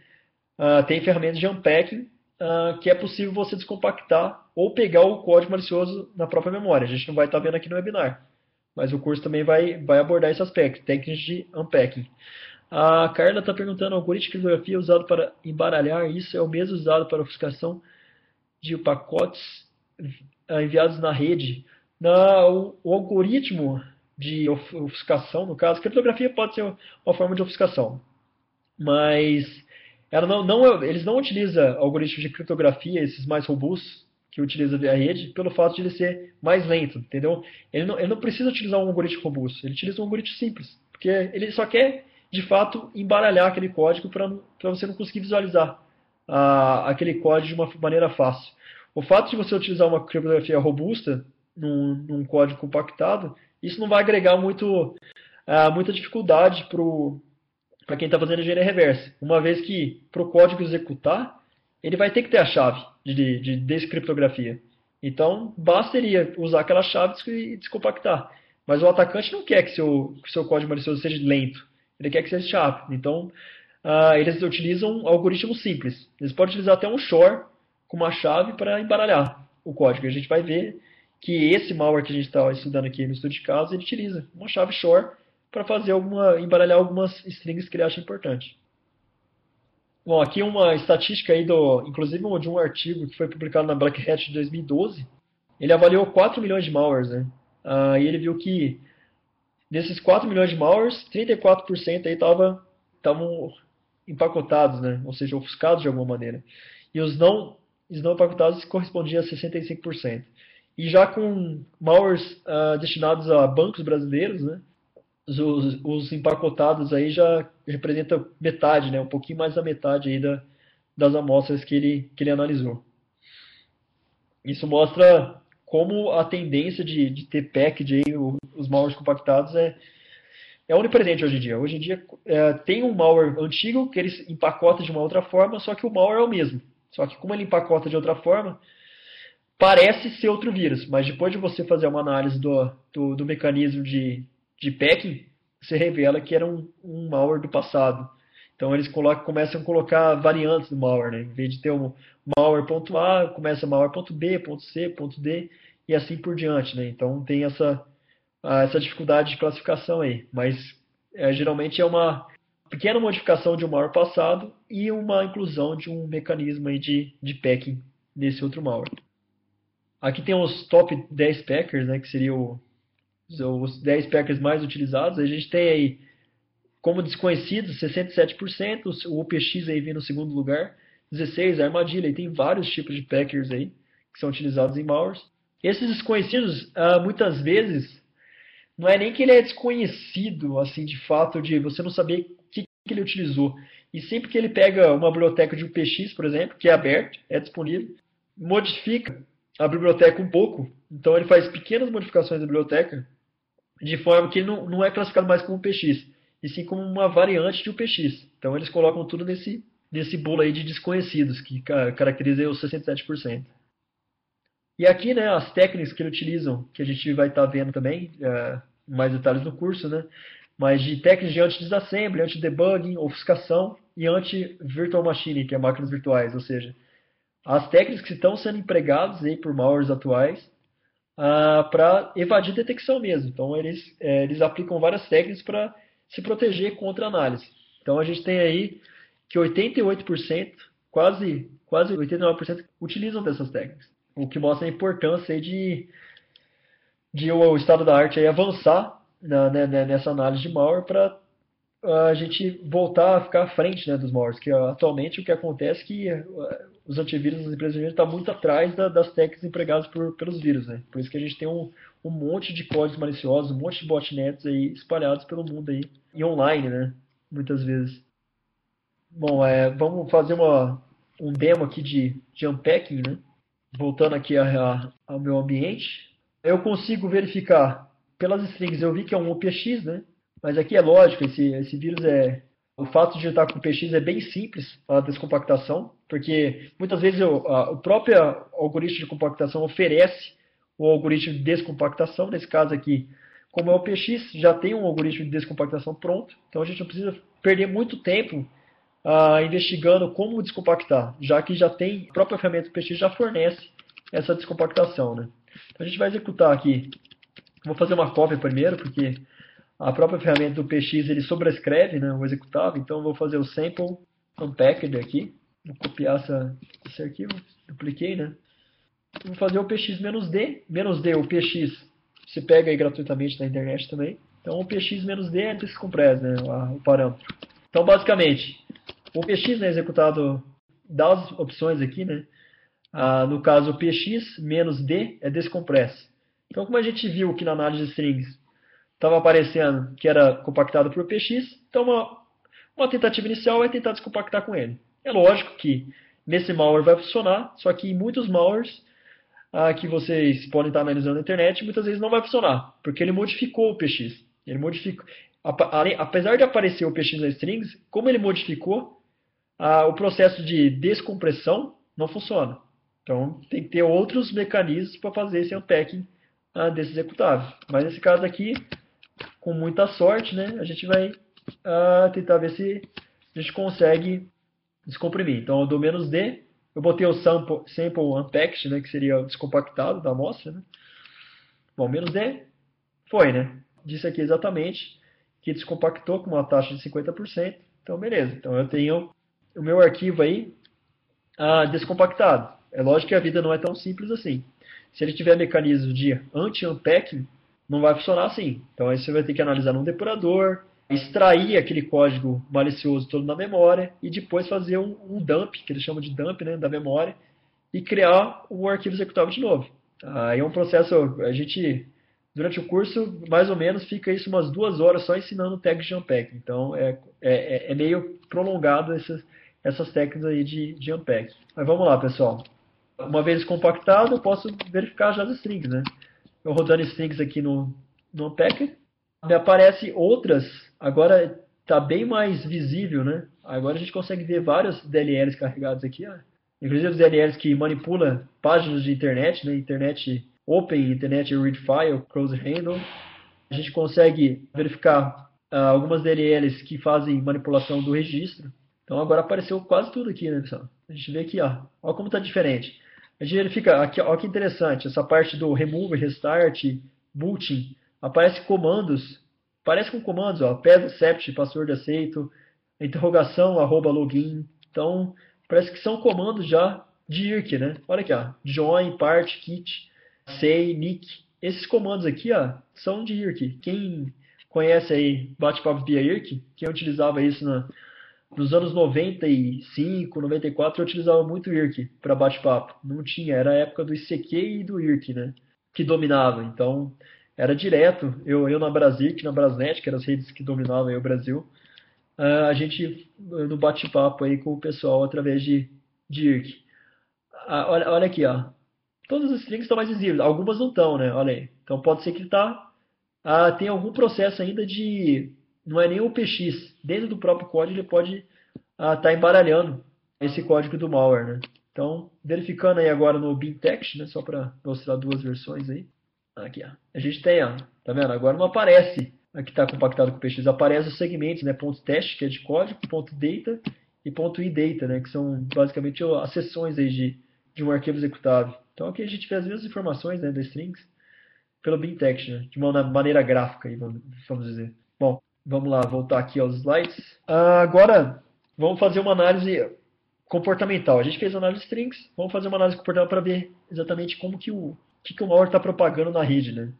uh, tem ferramentas de unpacking uh, que é possível você descompactar ou pegar o código malicioso na própria memória. A gente não vai estar tá vendo aqui no webinar. Mas o curso também vai, vai abordar esse aspecto, técnicas de unpacking. A Carla está perguntando, algoritmo de criptografia usado para embaralhar, isso é o mesmo usado para ofuscação de pacotes ah, enviados na rede. Na, o, o, algoritmo de ofuscação, no caso, criptografia pode ser uma forma de ofuscação, mas ela não, não, eles não utilizam algoritmos de criptografia, esses mais robustos, que utiliza a rede, pelo fato de ele ser mais lento, entendeu? Ele não, ele não precisa utilizar um algoritmo robusto, ele utiliza um algoritmo simples, porque ele só quer, de fato, embaralhar aquele código para você não conseguir visualizar ah, aquele código de uma maneira fácil. O fato de você utilizar uma criptografia robusta num, num código compactado, isso não vai agregar muito, uh, muita dificuldade para quem está fazendo engenharia reversa. Uma vez que para o código executar, ele vai ter que ter a chave de, de descriptografia. Então, bastaria usar aquela chave e descompactar. Mas o atacante não quer que seu, que seu código malicioso seja lento. Ele quer que seja rápido. Então, uh, eles utilizam algoritmos simples. Eles podem utilizar até um shore com uma chave para embaralhar o código. A gente vai ver que esse malware que a gente está estudando aqui no estudo de caso, ele utiliza uma chave shore para fazer alguma, embaralhar algumas strings que ele acha importante. Bom, aqui uma estatística aí do, inclusive de um artigo que foi publicado na Black Hat de 2012. Ele avaliou 4 milhões de malwares, né? Ah, e ele viu que desses 4 milhões de malwares, 34% aí estavam empacotados, né? Ou seja, ofuscados de alguma maneira. E os não os não empacotados correspondiam a 65%. E já com malwares uh, destinados a bancos brasileiros, né, os, os, empacotados aí já representam metade, né, um pouquinho mais da metade aí da, das amostras que ele, que ele analisou. Isso mostra como a tendência de, de ter package aí, os malwares compactados é, é onipresente hoje em dia. Hoje em dia é, tem um malware antigo que eles empacotam de uma outra forma, só que o malware é o mesmo. Só que como ele empacota de outra forma, parece ser outro vírus, mas depois de você fazer uma análise do, do, do mecanismo de, de packing, você revela que era um, um malware do passado. Então eles colocam, começam a colocar variantes do malware, né? Em vez de ter um malware.A, começa malware.B, .C, .D e assim por diante, né? Então tem essa, essa dificuldade de classificação aí. Mas é, geralmente é uma, pequena modificação de um malware passado e uma inclusão de um mecanismo aí de, de packing nesse outro malware. Aqui tem os top 10 packers, né, que seriam os 10 packers mais utilizados. A gente tem aí, como desconhecidos, 67%, o OPX aí vem no segundo lugar, 16% a armadilha, e tem vários tipos de packers aí que são utilizados em malwares. Esses desconhecidos, ah, muitas vezes, não é nem que ele é desconhecido, assim, de fato, de você não saber que ele utilizou. E sempre que ele pega uma biblioteca de UPX, por exemplo, que é aberto, é disponível, modifica a biblioteca um pouco. Então ele faz pequenas modificações da biblioteca, de forma que não, não é classificado mais como UPX, e sim como uma variante de UPX. Então eles colocam tudo nesse, nesse bolo aí de desconhecidos, que caracteriza os 67%. E aqui, né, as técnicas que eles utilizam, que a gente vai estar tá vendo também, é, mais detalhes no curso, né? mas de técnicas de anti-disassembly, anti-debugging, ofuscação e anti-virtual machine, que é máquinas virtuais, ou seja, as técnicas que estão sendo empregadas aí por malwares atuais ah, para evadir detecção mesmo. Então, eles, é, eles aplicam várias técnicas para se proteger contra análise. Então, a gente tem aí que 88%, quase, quase 89% utilizam dessas técnicas. O que mostra a importância de, de o estado da arte avançar na, né, né, nessa análise de malware para a gente voltar a ficar à frente né, dos malwares, que atualmente o que acontece é que uh, os antivírus das empresas estão tá muito atrás da, das técnicas empregadas por, pelos vírus. Né? Por isso que a gente tem um, um monte de códigos maliciosos, um monte de botnets aí espalhados pelo mundo aí, e online, né? muitas vezes. Bom, é, vamos fazer uma, um demo aqui de, de unpacking, né? voltando aqui a, a, ao meu ambiente. Eu consigo verificar pelas strings, eu vi que é um OPX, né? Mas aqui é lógico, esse, esse vírus é. O fato de estar com o PX é bem simples a descompactação, porque muitas vezes eu, a, o próprio algoritmo de compactação oferece o algoritmo de descompactação. Nesse caso aqui, como é o PX, já tem um algoritmo de descompactação pronto, então a gente não precisa perder muito tempo ah, investigando como descompactar, já que já tem, a própria ferramenta do PX já fornece essa descompactação. Né? Então a gente vai executar aqui. Vou fazer uma cópia primeiro, porque a própria ferramenta do PX ele sobrescreve né, o executável, então vou fazer o sample unpacked aqui, vou copiar essa, esse arquivo, dupliquei, né? Vou fazer o px-d, menos d, o px você pega aí gratuitamente na internet também. Então o px-d é descompress, né, o parâmetro. Então basicamente, o px é executado das opções aqui, né? Ah, no caso, o px menos d é descompress. Então, como a gente viu aqui na análise de strings, estava aparecendo que era compactado por PX, então uma, uma tentativa inicial é tentar descompactar com ele. É lógico que nesse malware vai funcionar, só que em muitos malwares ah, que vocês podem estar analisando na internet, muitas vezes não vai funcionar, porque ele modificou o PX. Ele modificou, apesar de aparecer o PX nas strings, como ele modificou, ah, o processo de descompressão não funciona. Então tem que ter outros mecanismos para fazer esse unpacking ah, desse executável. Mas nesse caso aqui, com muita sorte, né, a gente vai uh, tentar ver se a gente consegue descomprimir. Então, eu dou menos D, eu botei o sample, sample unpacked, né, que seria o descompactado da amostra. Né? Bom, menos D, foi, né? Disse aqui exatamente que descompactou com uma taxa de 50%. Então, beleza. Então, eu tenho o meu arquivo aí uh, descompactado. É lógico que a vida não é tão simples assim. Se ele tiver mecanismo de anti-unpacking, não vai funcionar assim. Então aí você vai ter que analisar num depurador, extrair aquele código malicioso todo na memória e depois fazer um, um dump, que eles chamam de dump né, da memória, e criar um arquivo executável de novo. Aí é um processo, a gente, durante o curso, mais ou menos, fica isso umas duas horas só ensinando tags de unpack. Então é, é, é meio prolongado essas, essas técnicas aí de, de. Mas vamos lá, pessoal. Uma vez compactado, eu posso verificar já as strings, né? eu rodando strings aqui no, no me aparece outras, agora está bem mais visível, né? Agora a gente consegue ver vários DLLs carregados aqui, ó. inclusive os DLLs que manipulam páginas de internet, né? Internet Open, Internet Read File, Close Handle. A gente consegue verificar uh, algumas DLLs que fazem manipulação do registro. Então agora apareceu quase tudo aqui, né, pessoal? A gente vê aqui, ó. Olha como está diferente. A gente verifica, aqui, olha que interessante, essa parte do remove, restart, booting, aparece comandos, parece com comandos, ó, pass accept, password aceito, interrogação, arroba login, então parece que são comandos já de IRC, né? Olha aqui, ó, join, part, kit, say, nick, esses comandos aqui, ó, são de IRC. Quem conhece aí bate-papo via IRC, quem utilizava isso na, nos anos 95, 94, eu utilizava muito IRC para bate-papo. Não tinha, era a época do ICQ e do IRC, né? Que dominava. Então, era direto. Eu, eu na Brasic, na Brasnet, que eram as redes que dominavam o Brasil, uh, a gente no bate-papo aí com o pessoal através de, de IRC. Uh, olha, olha aqui, ó. Todas as strings estão mais visíveis. Algumas não estão, né? Olha aí. Então, pode ser que tá, uh, tem algum processo ainda de não é nem o PX. Dentro do próprio código ele pode estar ah, tá embaralhando esse código do malware, né? Então, verificando aí agora no BinText, né, só para mostrar duas versões aí. Aqui, ó. A gente tem, ó, tá vendo? Agora não aparece aqui está compactado com o PX, aparece os segmentos, né, ponto teste, que é de código, ponto data e ponto idata, né, que são basicamente as seções aí de, de um arquivo executável. Então aqui a gente vê as mesmas informações, né, das strings pelo BinText, né, de uma maneira gráfica, aí, vamos dizer. Bom, Vamos lá, voltar aqui aos slides. Uh, agora, vamos fazer uma análise comportamental. A gente fez análise de strings, vamos fazer uma análise comportamental para ver exatamente como que o, que, que o malware está propagando na rede. Né?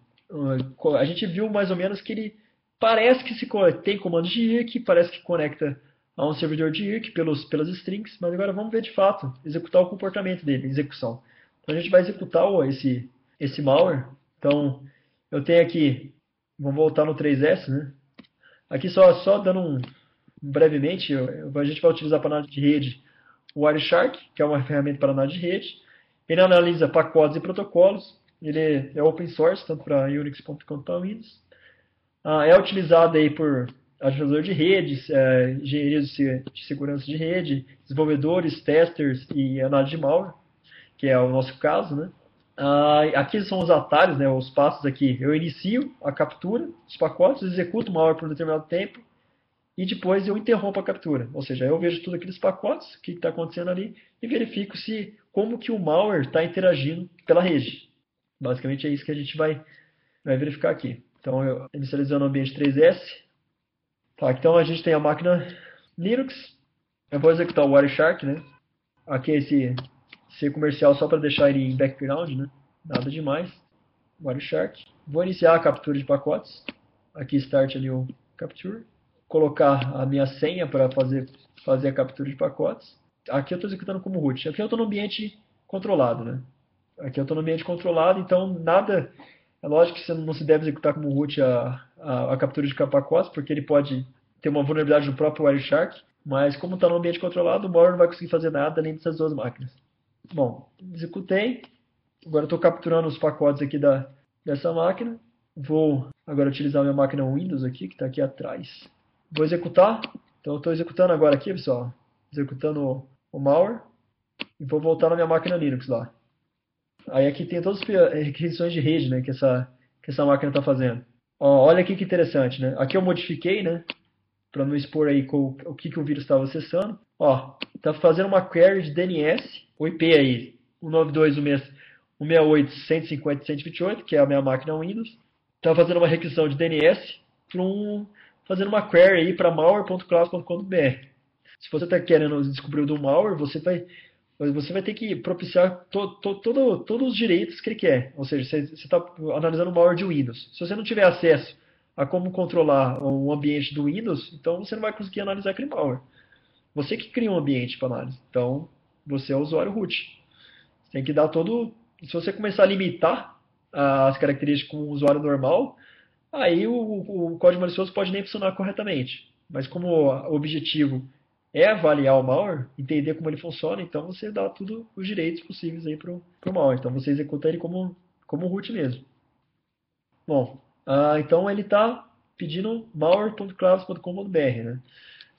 A gente viu mais ou menos que ele parece que se tem comandos de IRC, parece que conecta a um servidor de IRC pelos, pelas strings, mas agora vamos ver de fato, executar o comportamento dele, execução. Então a gente vai executar esse, esse malware. Então eu tenho aqui, vamos voltar no 3S, né? Aqui só, só dando um, brevemente, a gente vai utilizar para análise de rede o Wireshark, que é uma ferramenta para análise de rede. Ele analisa pacotes e protocolos. Ele é open source, tanto para Unix quanto para Windows. Ah, é utilizado aí por administrador de redes, é, engenheiros de segurança de rede, desenvolvedores, testers e análise de malware, que é o nosso caso, né? Ah, aqui são os atalhos, né, os passos aqui. Eu inicio a captura dos pacotes, executo o malware por um determinado tempo e depois eu interrompo a captura. Ou seja, eu vejo tudo aqueles pacotes, o que está acontecendo ali e verifico se como que o malware está interagindo pela rede. Basicamente é isso que a gente vai, vai verificar aqui. Então, eu, inicializando o ambiente 3S. Tá, então a gente tem a máquina Linux. Eu vou executar o Wireshark, né? Aqui é esse C comercial só para deixar ele em background, né? Nada demais. Wireshark. Vou iniciar a captura de pacotes. Aqui start ali o capture. Colocar a minha senha para fazer, fazer a captura de pacotes. Aqui eu estou executando como root. Aqui eu estou no ambiente controlado, né? Aqui eu estou no ambiente controlado, então nada é lógico que você não se deve executar como root a, a, a captura de pacotes, porque ele pode ter uma vulnerabilidade no próprio Wireshark, mas como está no ambiente controlado, o malware não vai conseguir fazer nada além dessas duas máquinas. Bom, executei. Agora estou capturando os pacotes aqui da, dessa máquina. Vou agora utilizar minha máquina Windows aqui, que está aqui atrás. Vou executar. Então estou executando agora aqui, pessoal. Executando o, malware. E vou voltar na minha máquina Linux lá. Aí aqui tem todas as requisições de rede né, que, essa, que essa máquina está fazendo. Ó, olha aqui que interessante, né? Aqui eu modifiquei, né? Para não expor aí com, o que, que o vírus estava acessando. Ó, tá fazendo uma query de DNS, o IP aí, 192.168.150.128, que é a minha máquina Windows. Tá fazendo uma requisição de DNS para um, fazendo uma query aí para malware.cloud.com.br. Se você está querendo descobrir o do malware, você vai você vai ter que propiciar to, to, todo, todos os direitos que ele quer. Ou seja, você está analisando o malware de Windows. Se você não tiver acesso a como controlar o ambiente do Windows, então você não vai conseguir analisar aquele malware. Você que cria um ambiente para análise. Então, você é o usuário root. Você tem que dar todo. Se você começar a limitar as características com o usuário normal, aí o, o código malicioso pode nem funcionar corretamente. Mas como o objetivo é avaliar o malware, entender como ele funciona, então você dá tudo os direitos possíveis aí pro, pro malware. Então você executa ele como, como root mesmo. Bom, ah, então ele está pedindo malware.clouds.com.br, né?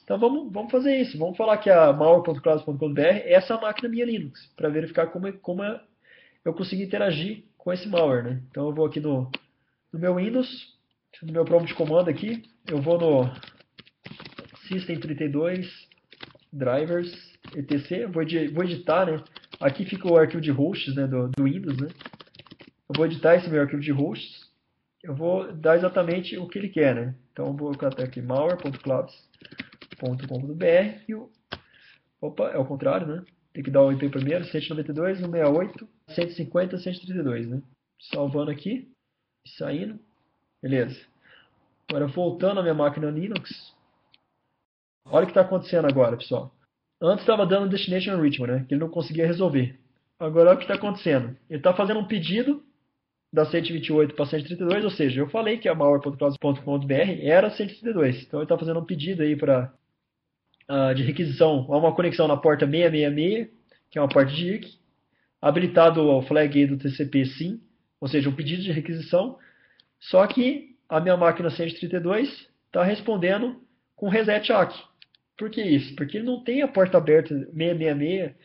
Então vamos, vamos fazer isso. Vamos falar que a malware.clouds.com.br é essa máquina minha Linux, para verificar como, é, como é, eu consigo interagir com esse malware, né? Então eu vou aqui no, no meu Windows, no meu prompt de comando aqui, eu vou no System32 drivers, etc. Vou, vou editar, né? Aqui fica o arquivo de hosts né, do, do Windows, né? Eu vou editar esse meu arquivo de hosts. Eu vou dar exatamente o que ele quer, né? Então eu vou colocar aqui malware.clouds.com.br e o... Opa, é o contrário, né? Tem que dar o IP primeiro, 192, 168, 150, 132, né? Salvando aqui saindo. Beleza. Agora voltando à minha máquina Linux, Olha o que está acontecendo agora, pessoal. Antes estava dando Destination Enrichment, né? Que ele não conseguia resolver. Agora olha o que está acontecendo. Ele está fazendo um pedido da 128 para 132, ou seja, eu falei que a malware.cloud.com.br era 132. Então ele está fazendo um pedido aí para uh, de requisição a uma conexão na porta 666, que é uma porta de IRC, habilitado o flag do TCP sim, ou seja, um pedido de requisição. Só que a minha máquina 132 está respondendo com reset ACK. Por que isso? Porque ele não tem a porta aberta 666,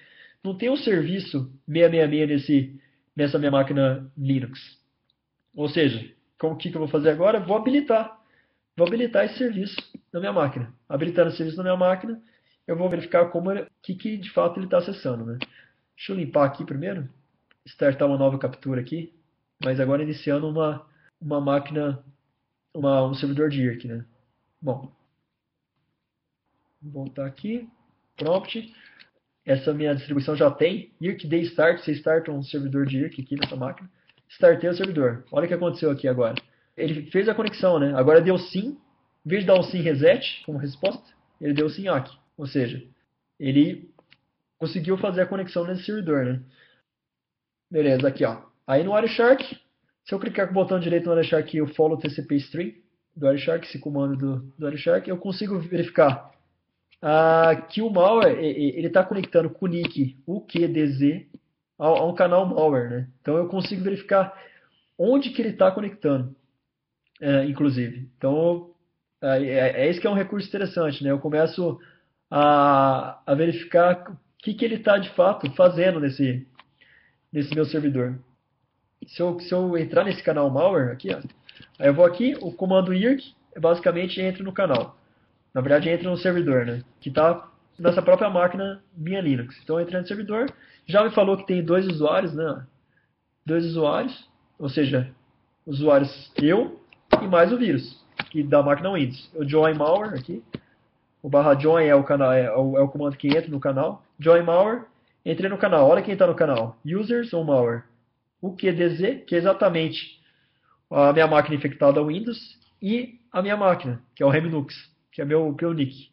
não tem o serviço 666 nesse, nessa minha máquina Linux. Ou seja, o que, que eu vou fazer agora? Vou habilitar. Vou habilitar esse serviço na minha máquina. Habilitando o serviço na minha máquina, eu vou verificar como o que, que de fato ele está acessando. Né? Deixa eu limpar aqui primeiro. Startar uma nova captura aqui. Mas agora iniciando uma, uma máquina, uma, um servidor de IRC. Né? Bom, voltar aqui. prompt. Essa minha distribuição já tem. IRC day start, você starta um servidor de IRC aqui nessa máquina. Startei o servidor. Olha o que aconteceu aqui agora. Ele fez a conexão, né? Agora deu sim. Em vez de dar um sim reset como resposta, ele deu sim aqui. Ou seja, ele conseguiu fazer a conexão nesse servidor, né? Beleza, aqui ó. Aí no Wireshark, se eu clicar com o botão direito no Wireshark e o follow TCP string do Wireshark, esse comando do, do Wireshark, eu consigo verificar que o malware ele está conectando com o nick UQDZ a, um canal malware, né? Então eu consigo verificar onde que ele está conectando, é, inclusive. Então é, é, é, que é um recurso interessante, né? Eu começo a, a verificar o que, que ele está de fato fazendo nesse, nesse meu servidor. Se eu, se eu entrar nesse canal malware aqui, ó, aí eu vou aqui, o comando IRC basicamente entra no canal. Na verdade entra no servidor, né? Que está nessa própria máquina minha Linux. Então entra no servidor, já me falou que tem dois usuários, né? Dois usuários, ou seja, usuários eu e mais o vírus, que da máquina Windows. O join malware aqui, o barra join é o, canal, é, o, é o comando que entra no canal. Join malware, entrei no canal. Olha quem está no canal. Users ou malware. O QDZ, que é exatamente a minha máquina infectada Windows, e a minha máquina, que é o Remnux, que é meu, meu nick.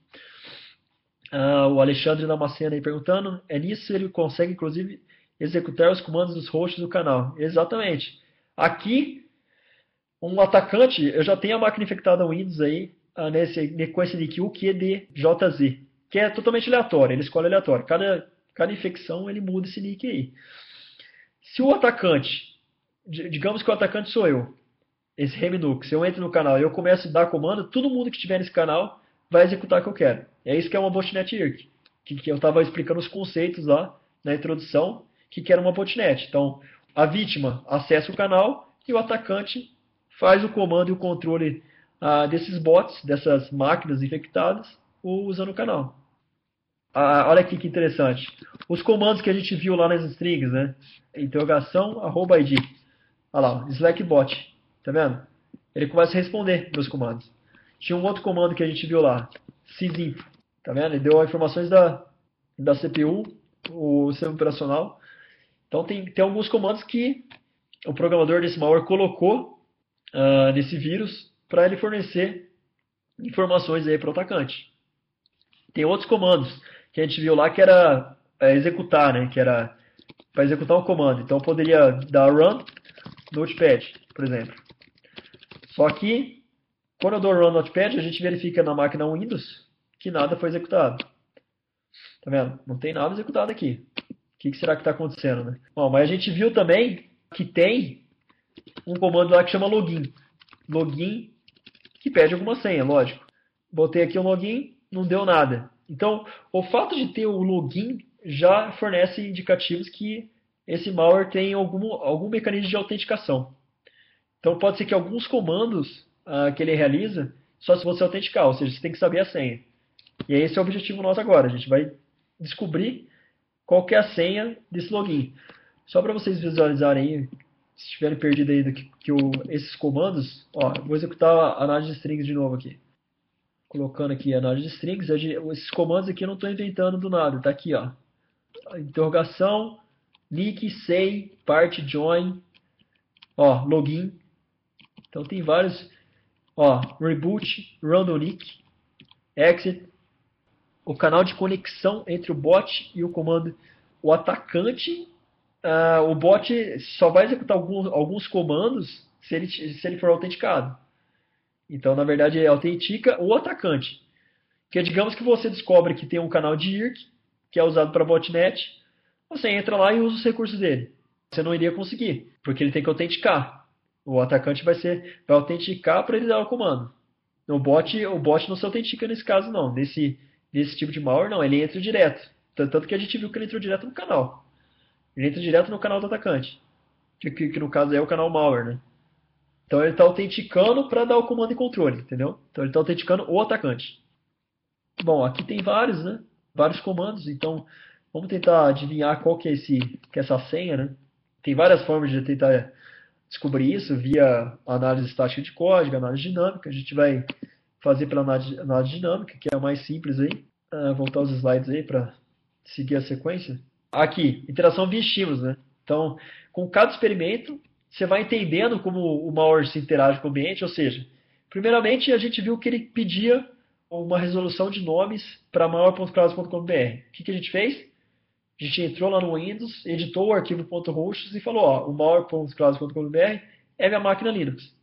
Uh, o Alexandre Damasceno aí perguntando, é nisso ele consegue, inclusive, executar os comandos dos hosts do canal. Exatamente. Aqui, um atacante, eu já tenho a máquina infectada Windows aí, uh, nesse, com esse nick UQDJZ, que é totalmente aleatório, ele escolhe aleatório. Cada, cada infecção ele muda esse nick aí. Se o atacante, digamos que o atacante sou eu, esse Remnux, eu entro no canal e eu começo a dar comando, todo mundo que estiver nesse canal vai executar o que eu quero. É isso que é uma botnet IRC. Que, que eu estava explicando os conceitos lá na introdução, que, que era uma botnet. Então, a vítima acessa o canal e o atacante faz o comando e o controle ah, desses bots, dessas máquinas infectadas, usando o canal. Ah, olha aqui que interessante. Os comandos que a gente viu lá nas strings, né? Interrogação, arroba ID. Olha lá, Slackbot. Tá vendo? Ele começa a responder meus comandos. Tinha um outro comando que a gente viu lá, sysinfo, tá vendo? Ele deu informações da, da CPU, o sistema operacional. Então tem, tem alguns comandos que o programador desse malware colocou uh, nesse vírus para ele fornecer informações aí para o atacante. Tem outros comandos que a gente viu lá que era é, executar, né? Que era para executar um comando. Então poderia dar run notepad, por exemplo. Só que quando eu dou run notepad, a gente verifica na máquina Windows que nada foi executado. Tá vendo? Não tem nada executado aqui. O que, que será que está acontecendo, né? Bom, mas a gente viu também que tem um comando lá que chama login. Login que pede alguma senha, lógico. Botei aqui o login, não deu nada. Então, o fato de ter o login já fornece indicativos que esse malware tem algum, algum mecanismo de autenticação. Então, pode ser que alguns comandos uh, que ele realiza só se você autenticar, ou seja, você tem que saber a senha. E esse é o objetivo nosso agora. A gente vai descobrir qual é a senha desse login. Só para vocês visualizarem aí, se estiverem perdidos aí do que, que esses comandos, ó, vou executar a análise de strings de novo aqui. Colocando aqui a análise de strings, esses comandos aqui eu não estou inventando do nada, tá aqui, ó. Interrogação, nick, say, part, join, ó, login. Então tem vários Ó, reboot, randomnick, exit, o canal de conexão entre o bot e o comando. O atacante, uh, o bot só vai executar alguns, alguns comandos se ele, se ele for autenticado. Então, na verdade, é autentica o atacante. Que digamos que você descobre que tem um canal de IRC, que é usado para botnet, você entra lá e usa os recursos dele. Você não iria conseguir, porque ele tem que autenticar. O atacante vai ser vai autenticar para ele dar o comando. O bot, o bot não se autentica nesse caso não. Nesse, nesse tipo de malware não, ele entra direto. Tanto que a gente viu que ele entrou direto no canal. Ele entra direto no canal do atacante. Que, que, que no caso é o canal malware, né? Então ele está autenticando para dar o comando e controle, entendeu? Então ele está autenticando o atacante. Bom, aqui tem vários, né? Vários comandos, então vamos tentar adivinhar qual que é, esse, que é essa senha, né? Tem várias formas de tentar descobrir isso via análise estática de código, análise dinâmica. A gente vai fazer pela análise, dinâmica, que é a mais simples aí. uh, voltar os slides aí para seguir a sequência. Aqui, interação via estímulos, né? Então, com cada experimento, você vai entendendo como o malware se interage com o ambiente, ou seja, primeiramente a gente viu que ele pedia uma resolução de nomes para malware.cloud.com.br. O que, que a gente fez? A gente entrou lá no Windows, editou o arquivo .hosts e falou, ó, o malware.cloud.com.br é minha máquina Linux.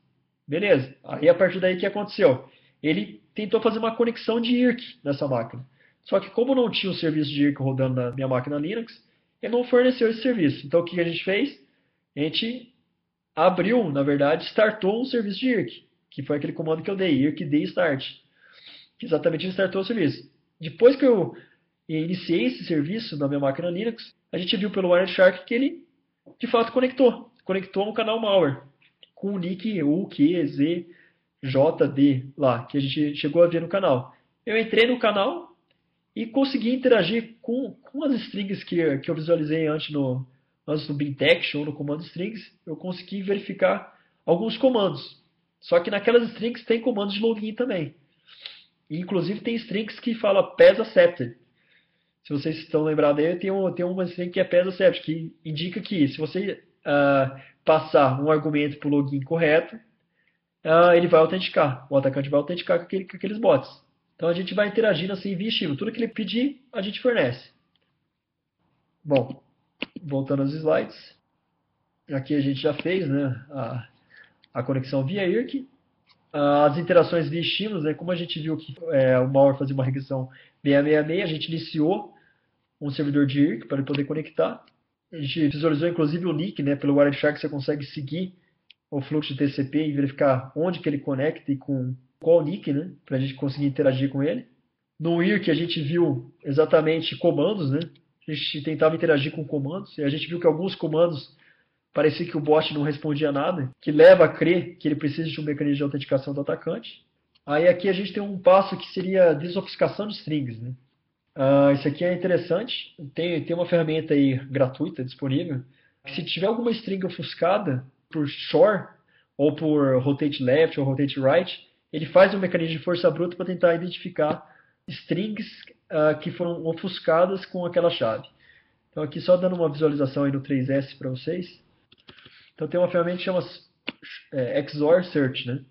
Beleza. Aí a partir daí o que aconteceu? Ele tentou fazer uma conexão de IRC nessa máquina. Só que como não tinha o serviço de IRC rodando na minha máquina Linux, ele não forneceu esse serviço. Então o que a gente fez? A gente abriu, na verdade, startou um serviço de IRC, que foi aquele comando que eu dei, IRC start, que exatamente startou o serviço. Depois que eu iniciei esse serviço na minha máquina Linux, a gente viu pelo Wireshark que ele de fato conectou, conectou no canal malware com o nick UQZJD lá, que a gente chegou a ver no canal. Eu entrei no canal e consegui interagir com, com as strings que, que eu visualizei antes no, antes no bintext ou no comando strings, eu consegui verificar alguns comandos. Só que naquelas strings tem comandos de login também. E, inclusive tem strings que fala PES accepted. Se vocês estão lembrados aí, tem, um, tem uma string que é PES accepted, que indica que se você uh, passar um argumento para o login correto, uh, ele vai autenticar. O atacante vai autenticar com, aquele, com, aqueles bots. Então a gente vai interagindo assim via estilo. Tudo que ele pedir, a gente fornece. Bom, voltando aos slides. Aqui a gente já fez né, a, a conexão via IRC. As interações via estímulos, né, como a gente viu que é, o malware fazia uma regressão 666, a gente iniciou um servidor de IRC para ele poder conectar. A gente visualizou inclusive o nick, né? Pelo Wireshark você consegue seguir o fluxo de TCP e verificar onde que ele conecta e com qual nick, né? Para a gente conseguir interagir com ele. No IRC a gente viu exatamente comandos, né? A gente tentava interagir com comandos e a gente viu que alguns comandos parecia que o bot não respondia nada, que leva a crer que ele precisa de um mecanismo de autenticação do atacante. Aí aqui a gente tem um passo que seria desofuscação de strings, né? Uh, isso aqui é interessante. Tem, tem uma ferramenta aí gratuita disponível. Se tiver alguma string ofuscada por shore, ou por rotate left ou rotate right, ele faz um mecanismo de força bruta para tentar identificar strings uh, que foram ofuscadas com aquela chave. Então aqui só dando uma visualização aí no 3S para vocês. Então tem uma ferramenta que chama é, XOR Search, né?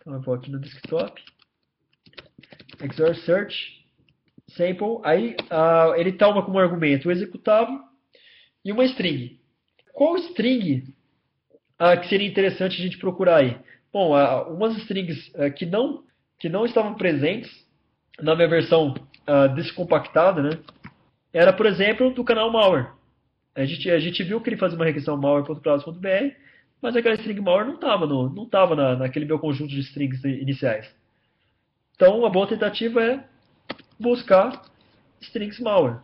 Então eu vou aqui no desktop. XOR Search sample, aí uh, ele toma como argumento o executável e uma string. Qual string uh, que seria interessante a gente procurar aí? Bom, uh, umas strings que, não, que não estavam presentes na minha versão descompactada, né? Era, por exemplo, do canal malware. A gente, a gente viu que ele fazia uma requisição malware.cloud.br, mas aquela string malware não estava não na, naquele meu conjunto de strings iniciais. Então, uma boa tentativa é buscar strings malware.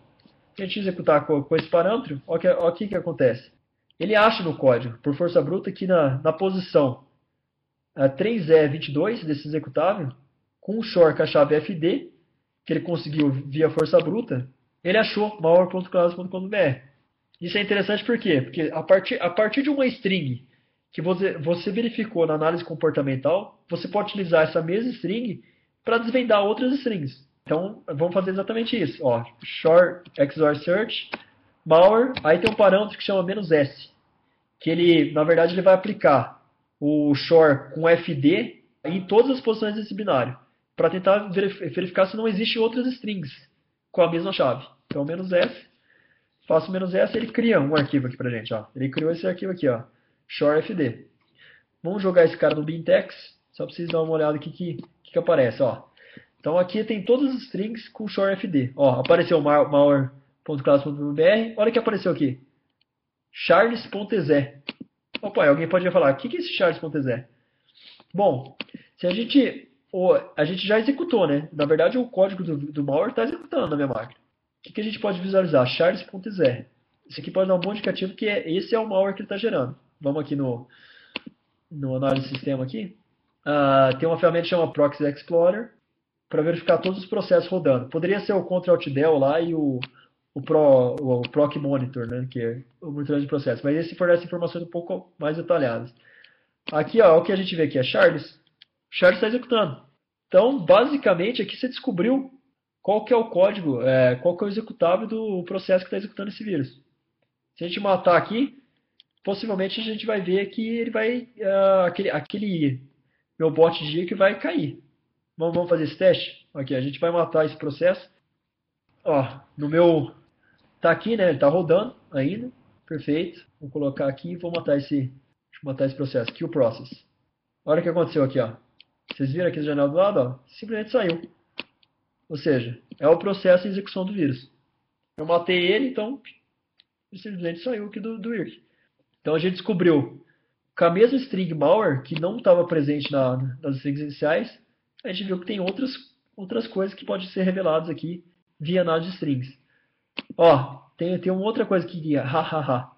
Se a gente executar com, com esse parâmetro, olha o que, que acontece. Ele acha no código, por força bruta, que na, na posição 3E22 desse executável, com o short com a chave FD, que ele conseguiu via força bruta, ele achou malware.cloud.com.br. Isso é interessante por quê? Porque a partir, a partir de uma string que você, você verificou na análise comportamental, você pode utilizar essa mesma string para desvendar outras strings. Então, vamos fazer exatamente isso. Ó, short XOR search, malware, aí tem um parâmetro que chama "-s", que ele, na verdade, ele vai aplicar o short com FD em todas as posições desse binário, para tentar verificar se não existe outras strings com a mesma chave. Então, "-s", faço "-s", ele cria um arquivo aqui pra gente, ó. Ele criou esse arquivo aqui, ó, shortfd. Vamos jogar esse cara no bintex, só para vocês darem uma olhada aqui que, que, que aparece, ó. Então aqui tem todas as strings com shortfd. Ó, apareceu malware.class.br. Olha o que apareceu aqui. charles.exe. Opa, alguém pode falar, o que é esse charles.exe? Bom, se a gente, a gente já executou, né? Na verdade, o código do, do malware está executando na minha máquina. O que, a gente pode visualizar? charles.exe. Isso aqui pode dar um bom indicativo que é, esse é o malware que ele está gerando. Vamos aqui no, no análise de sistema aqui. Uh, tem uma ferramenta que chama Proxy Explorer para verificar todos os processos rodando. Poderia ser o Ctrl Alt Del lá e o, o, Pro, o, o Proc Monitor, né, que é o monitor de processo. Mas esse fornece informações um pouco mais detalhadas. Aqui, ó, o que a gente vê aqui é Charles. Charles está executando. Então, basicamente, aqui você descobriu qual que é o código, é, qual que é o executável do processo que está executando esse vírus. Se a gente matar aqui, possivelmente a gente vai ver que ele vai, uh, aquele, aquele meu bot de que vai cair. Vamos, vamos fazer esse teste? Aqui, a gente vai matar esse processo. Ó, no meu, tá aqui, né, ele tá rodando ainda, perfeito. Vou colocar aqui e vou matar esse, deixa eu matar esse processo, kill process. Olha o que aconteceu aqui, ó. Vocês viram aqui a janela do lado, ó, simplesmente saiu. Ou seja, é o processo de execução do vírus. Eu matei ele, então ele simplesmente saiu aqui do, do IRC. Então a gente descobriu com a mesma string malware, que não estava presente na, nas strings iniciais, a gente viu que tem outras, outras coisas que podem ser reveladas aqui via análise de strings. Ó, tem, tem uma outra coisa que ha hahaha.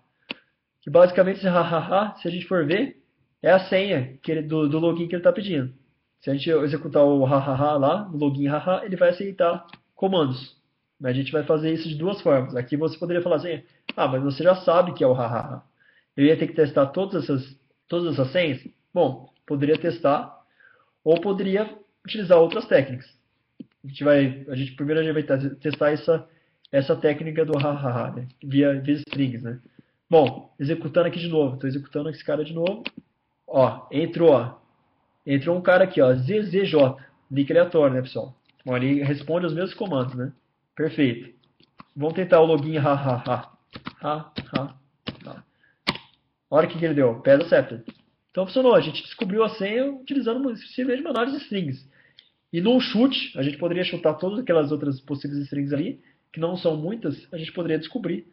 Que basicamente esse hahaha, se a gente for ver, é a senha que ele, do, do login que ele está pedindo. Se a gente executar o hahaha lá, o login haha, ele vai aceitar comandos. Mas a gente vai fazer isso de duas formas. Aqui você poderia falar assim, ah, mas você já sabe que é o hahaha. Eu ia ter que testar todas essas, todas essas senhas? Bom, poderia testar, ou poderia utilizar outras técnicas. A gente vai, a gente, primeiro a gente vai testar essa, essa técnica do hahaha, né? via, via strings, né? Bom, executando aqui de novo, estou executando esse cara de novo. Ó, entrou, ó, entrou um cara aqui, ó, ZZJ, link aleatório, né, pessoal? Bom, ele responde os mesmos comandos, né? Perfeito. Vamos tentar o login hahaha. Ha, ha, ha. Olha o que, ele deu, pesa accepted. Então funcionou, a gente descobriu a senha utilizando simplesmente de strings. E num chute, a gente poderia chutar todas aquelas outras possíveis strings ali, que não são muitas, a gente poderia descobrir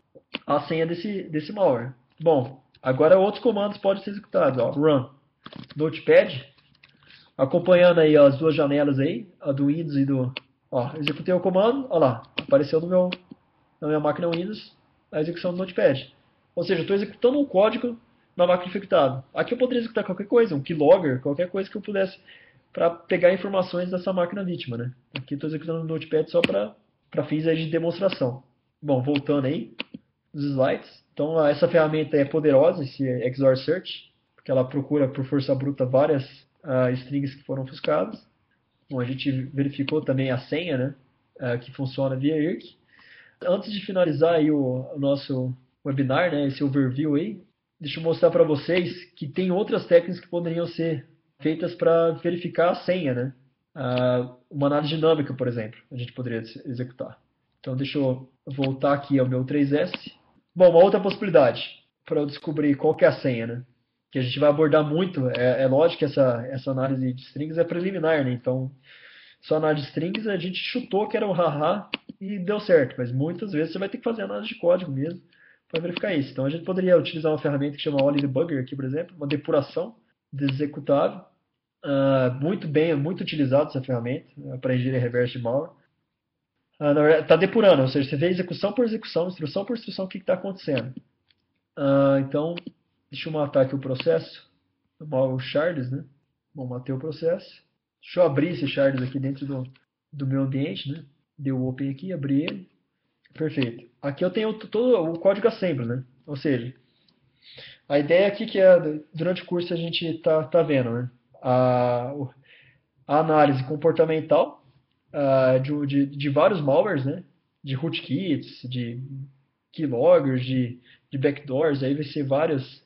a senha desse, desse malware. Bom, agora outros comandos podem ser executados. Ó, run notepad, acompanhando aí as duas janelas aí, a do Windows e do... Ó, executei o comando, ó lá, apareceu no meu, na minha máquina Windows a execução do notepad. Ou seja, estou executando um código na máquina infectada. Aqui eu poderia executar qualquer coisa, um keylogger, qualquer coisa que eu pudesse para pegar informações dessa máquina vítima. Né? Aqui estou executando no Notepad só para fins de demonstração. Bom, voltando aí os slides. Então, essa ferramenta é poderosa, esse XOR Search, porque ela procura por força bruta várias uh, strings que foram ofuscadas. Bom, a gente verificou também a senha, né, uh, que funciona via IRC. Antes de finalizar aí o, o nosso webinar, né, esse overview aí, deixa eu mostrar para vocês que tem outras técnicas que poderiam ser feitas para verificar a senha, né? Uh, uma análise dinâmica, por exemplo, a gente poderia executar. Então, deixa eu voltar aqui ao meu 3S. Bom, uma outra possibilidade para eu descobrir qual que é a senha, né? Que a gente vai abordar muito. É, é lógico que essa, essa análise de strings é preliminar, né? Então, só análise de strings a gente chutou que era o haha e deu certo. Mas muitas vezes você vai ter que fazer análise de código mesmo para verificar isso. Então a gente poderia utilizar uma ferramenta que chama All Debugger aqui, por exemplo, uma depuração de executável. Uh, muito bem, muito utilizada essa ferramenta uh, para engenharia reverse de malware. Está uh, depurando, ou seja, você vê execução por execução, instrução por instrução, o que está acontecendo. Ah, então, deixa eu matar aqui o processo. O shards, né? Bom, matei o processo. Deixa eu abrir esse shards aqui dentro do, do meu ambiente, né? Deu open aqui, abri ele. Perfeito. Aqui eu tenho todo o código assembly, né? Ou seja, a ideia aqui que é, durante o curso a gente está tá vendo, né? A, a análise comportamental uh, de, de, de, vários malwares, né? De rootkits, de keyloggers, de, de backdoors, aí vai ser várias,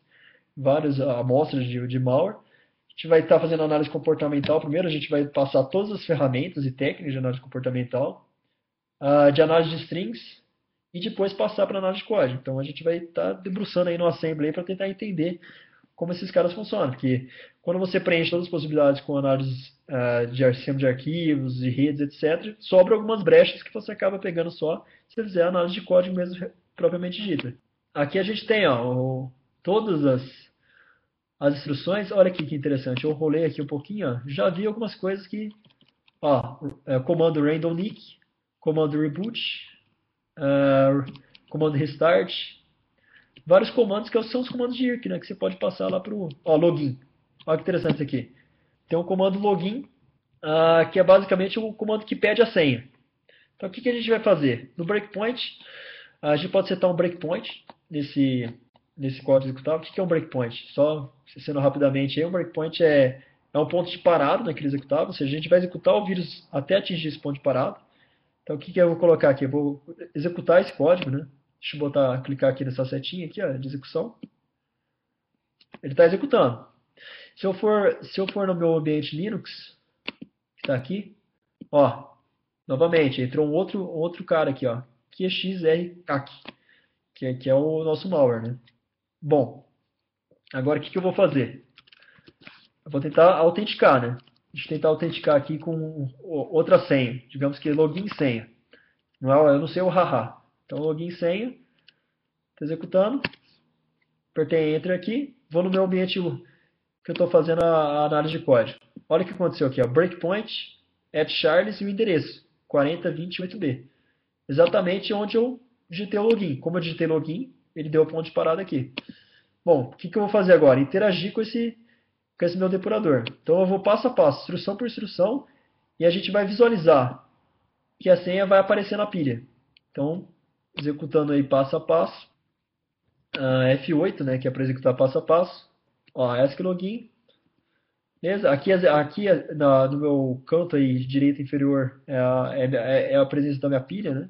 várias amostras de, de malware. A gente vai estar tá fazendo análise comportamental. Primeiro a gente vai passar todas as ferramentas e técnicas de análise comportamental uh, de análise de strings e depois passar para análise de código. Então a gente vai estar tá debruçando aí no assembly para tentar entender como esses caras funcionam, porque quando você preenche todas as possibilidades com análise uh, de sistema de arquivos, de redes, etc., sobra algumas brechas que você acaba pegando só se você fizer análise de código mesmo propriamente dita. Aqui a gente tem ó, o, todas as, as instruções. Olha aqui que interessante, eu rolei aqui um pouquinho, ó, já vi algumas coisas que, ó, é, comando random nick, comando reboot, uh, comando restart, vários comandos que são os comandos de IRC, né, que você pode passar lá para o login. Olha que interessante isso aqui. Tem um comando login, uh, que é basicamente o comando que pede a senha. Então o que, que a gente vai fazer? No breakpoint, a gente pode setar um breakpoint nesse, nesse código executável. O que, que é um breakpoint? Só sendo rapidamente aí, um breakpoint é, é um ponto de parado naquele executável, ou seja, a gente vai executar o vírus até atingir esse ponto de parado. Então o que, que eu vou colocar aqui? Eu vou executar esse código, né? Deixa eu botar, clicar aqui nessa setinha aqui, ó, de execução. Ele está executando. Se eu for, se eu for no meu ambiente Linux, que está aqui, ó, novamente entrou um outro, outro cara aqui, ó, que é XRCAC, que é, que é o nosso malware, né? Bom, agora o que, que eu vou fazer? Eu vou tentar autenticar, né? Eu tentar autenticar aqui com outra senha, digamos que login e senha. Não é, eu não sei o haha. Então, login e senha, estou executando, apertei Enter aqui, vou no meu ambiente que eu estou fazendo a, análise de código. Olha o que aconteceu aqui, ó, breakpoint, at Charles e o endereço, 4028B. Exatamente onde eu digitei o login. Como eu digitei login, ele deu o ponto de parada aqui. Bom, o que, que eu vou fazer agora? Interagir com esse com esse meu depurador. Então eu vou passo a passo, instrução por instrução, e a gente vai visualizar que a senha vai aparecer na pilha. Então, executando aí passo a passo, uh, F8, né, que é para executar passo a passo, ó, ESC login, beleza? Aqui, aqui na, no meu canto aí, direita inferior, é a, é, é a presença da minha pilha, né?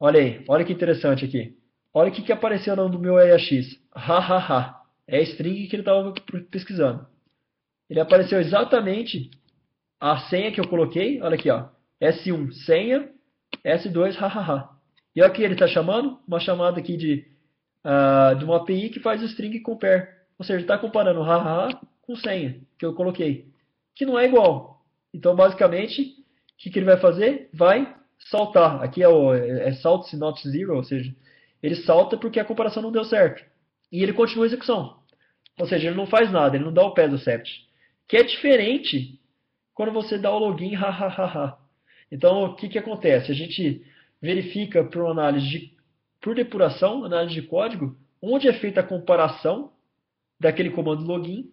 Olha aí, olha que interessante aqui. Olha o que, que apareceu no meu EAX. Ha, ha, ha. É a string que ele estava pesquisando. Ele apareceu exatamente a senha que eu coloquei. Olha aqui, ó. S1 senha, S2 hahaha. E que ele está chamando, uma chamada aqui de, uh, de uma API que faz o string compare. Ou seja, está comparando hahaha com senha que eu coloquei, que não é igual. Então, basicamente, o que, que ele vai fazer? Vai saltar. Aqui é, o, é salt not zero, ou seja, ele salta porque a comparação não deu certo e ele continua a execução. Ou seja, ele não faz nada, ele não dá o pé do sept. Que é diferente quando você dá o login, hahaha. Então, o que, que acontece? A gente verifica por análise de, por depuração, análise de código, onde é feita a comparação daquele comando login.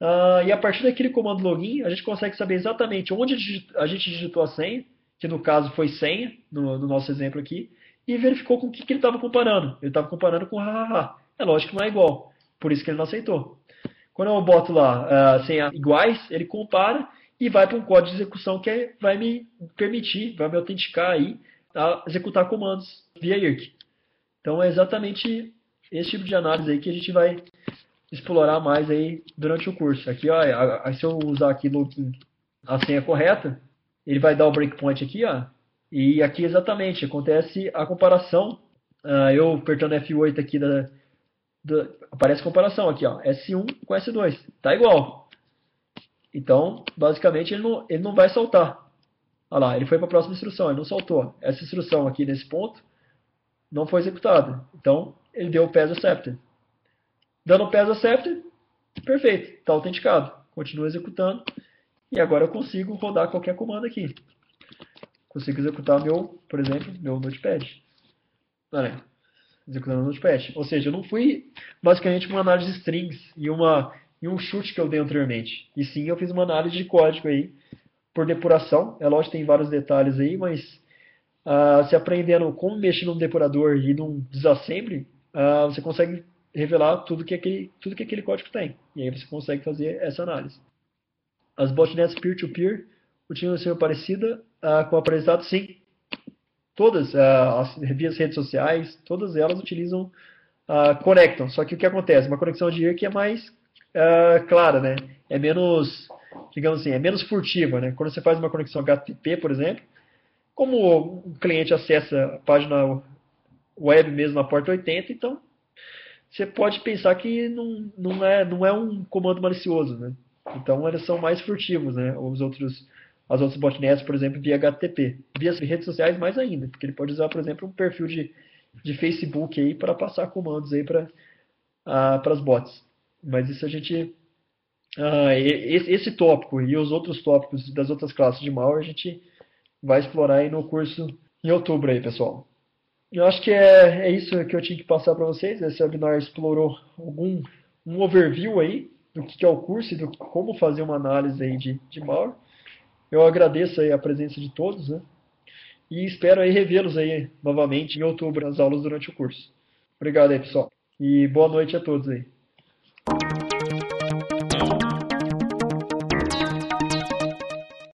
Uh, e a partir daquele comando login, a gente consegue saber exatamente onde a gente digitou a senha, que no caso foi senha, no, no nosso exemplo aqui, e verificou com o que, que ele estava comparando. Ele estava comparando com hahaha. É lógico que não é igual. Por isso que ele não aceitou. Quando eu boto lá uh, senha iguais, ele compara e vai para um código de execução que é, vai me permitir, vai me autenticar aí a executar comandos via IRC. Então é exatamente esse tipo de análise aí que a gente vai explorar mais aí durante o curso. Aqui, ó, se eu usar aqui a senha correta, ele vai dar o breakpoint aqui, ó, e aqui exatamente acontece a comparação. Uh, eu apertando F8 aqui da, do, aparece comparação aqui, ó, S1 com S2. Tá igual. Então, basicamente, ele não, ele não vai saltar. Olha lá, ele foi para a próxima instrução, ele não saltou. Essa instrução aqui nesse ponto não foi executada. Então, ele deu o PES accepted. Dando o PES accepted, perfeito, está autenticado. Continua executando. E agora eu consigo rodar qualquer comando aqui. Consigo executar meu, por exemplo, meu notepad. Aí executando no Notepad. Ou seja, eu não fui basicamente uma análise de strings e, uma, e um chute que eu dei anteriormente. E sim, eu fiz uma análise de código aí por depuração. É lógico que tem vários detalhes aí, mas uh, se aprendendo como mexer num depurador e num disassembly, uh, você consegue revelar tudo que, aquele, tudo que aquele código tem. E aí você consegue fazer essa análise. As botnets peer-to-peer -peer utilizam ser parecida uh, com o apresentado, sim todas uh, as redes sociais, todas elas utilizam, uh, conectam. Só que o que acontece? Uma conexão de IRC é mais uh, clara, né? É menos, digamos assim, é menos furtiva, né? Quando você faz uma conexão HTTP, por exemplo, como o cliente acessa a página web mesmo na porta 80, então você pode pensar que não, não, é, não é um comando malicioso, né? Então eles são mais furtivos, né? Os outros as outras botnets, por exemplo, via HTTP. Via redes sociais, mais ainda, porque ele pode usar, por exemplo, um perfil de, de Facebook aí para passar comandos aí para uh, as bots. Mas isso a gente. Uh, esse, esse, tópico e os outros tópicos das outras classes de malware a gente vai explorar aí no curso em outubro aí, pessoal. Eu acho que é, é isso que eu tinha que passar para vocês. Esse webinar explorou algum um overview aí do que é o curso e do como fazer uma análise aí de, de malware. Eu agradeço a presença de todos, né? E espero aí revê-los aí novamente em outubro nas aulas durante o curso. Obrigado aí, pessoal. E boa noite a todos aí.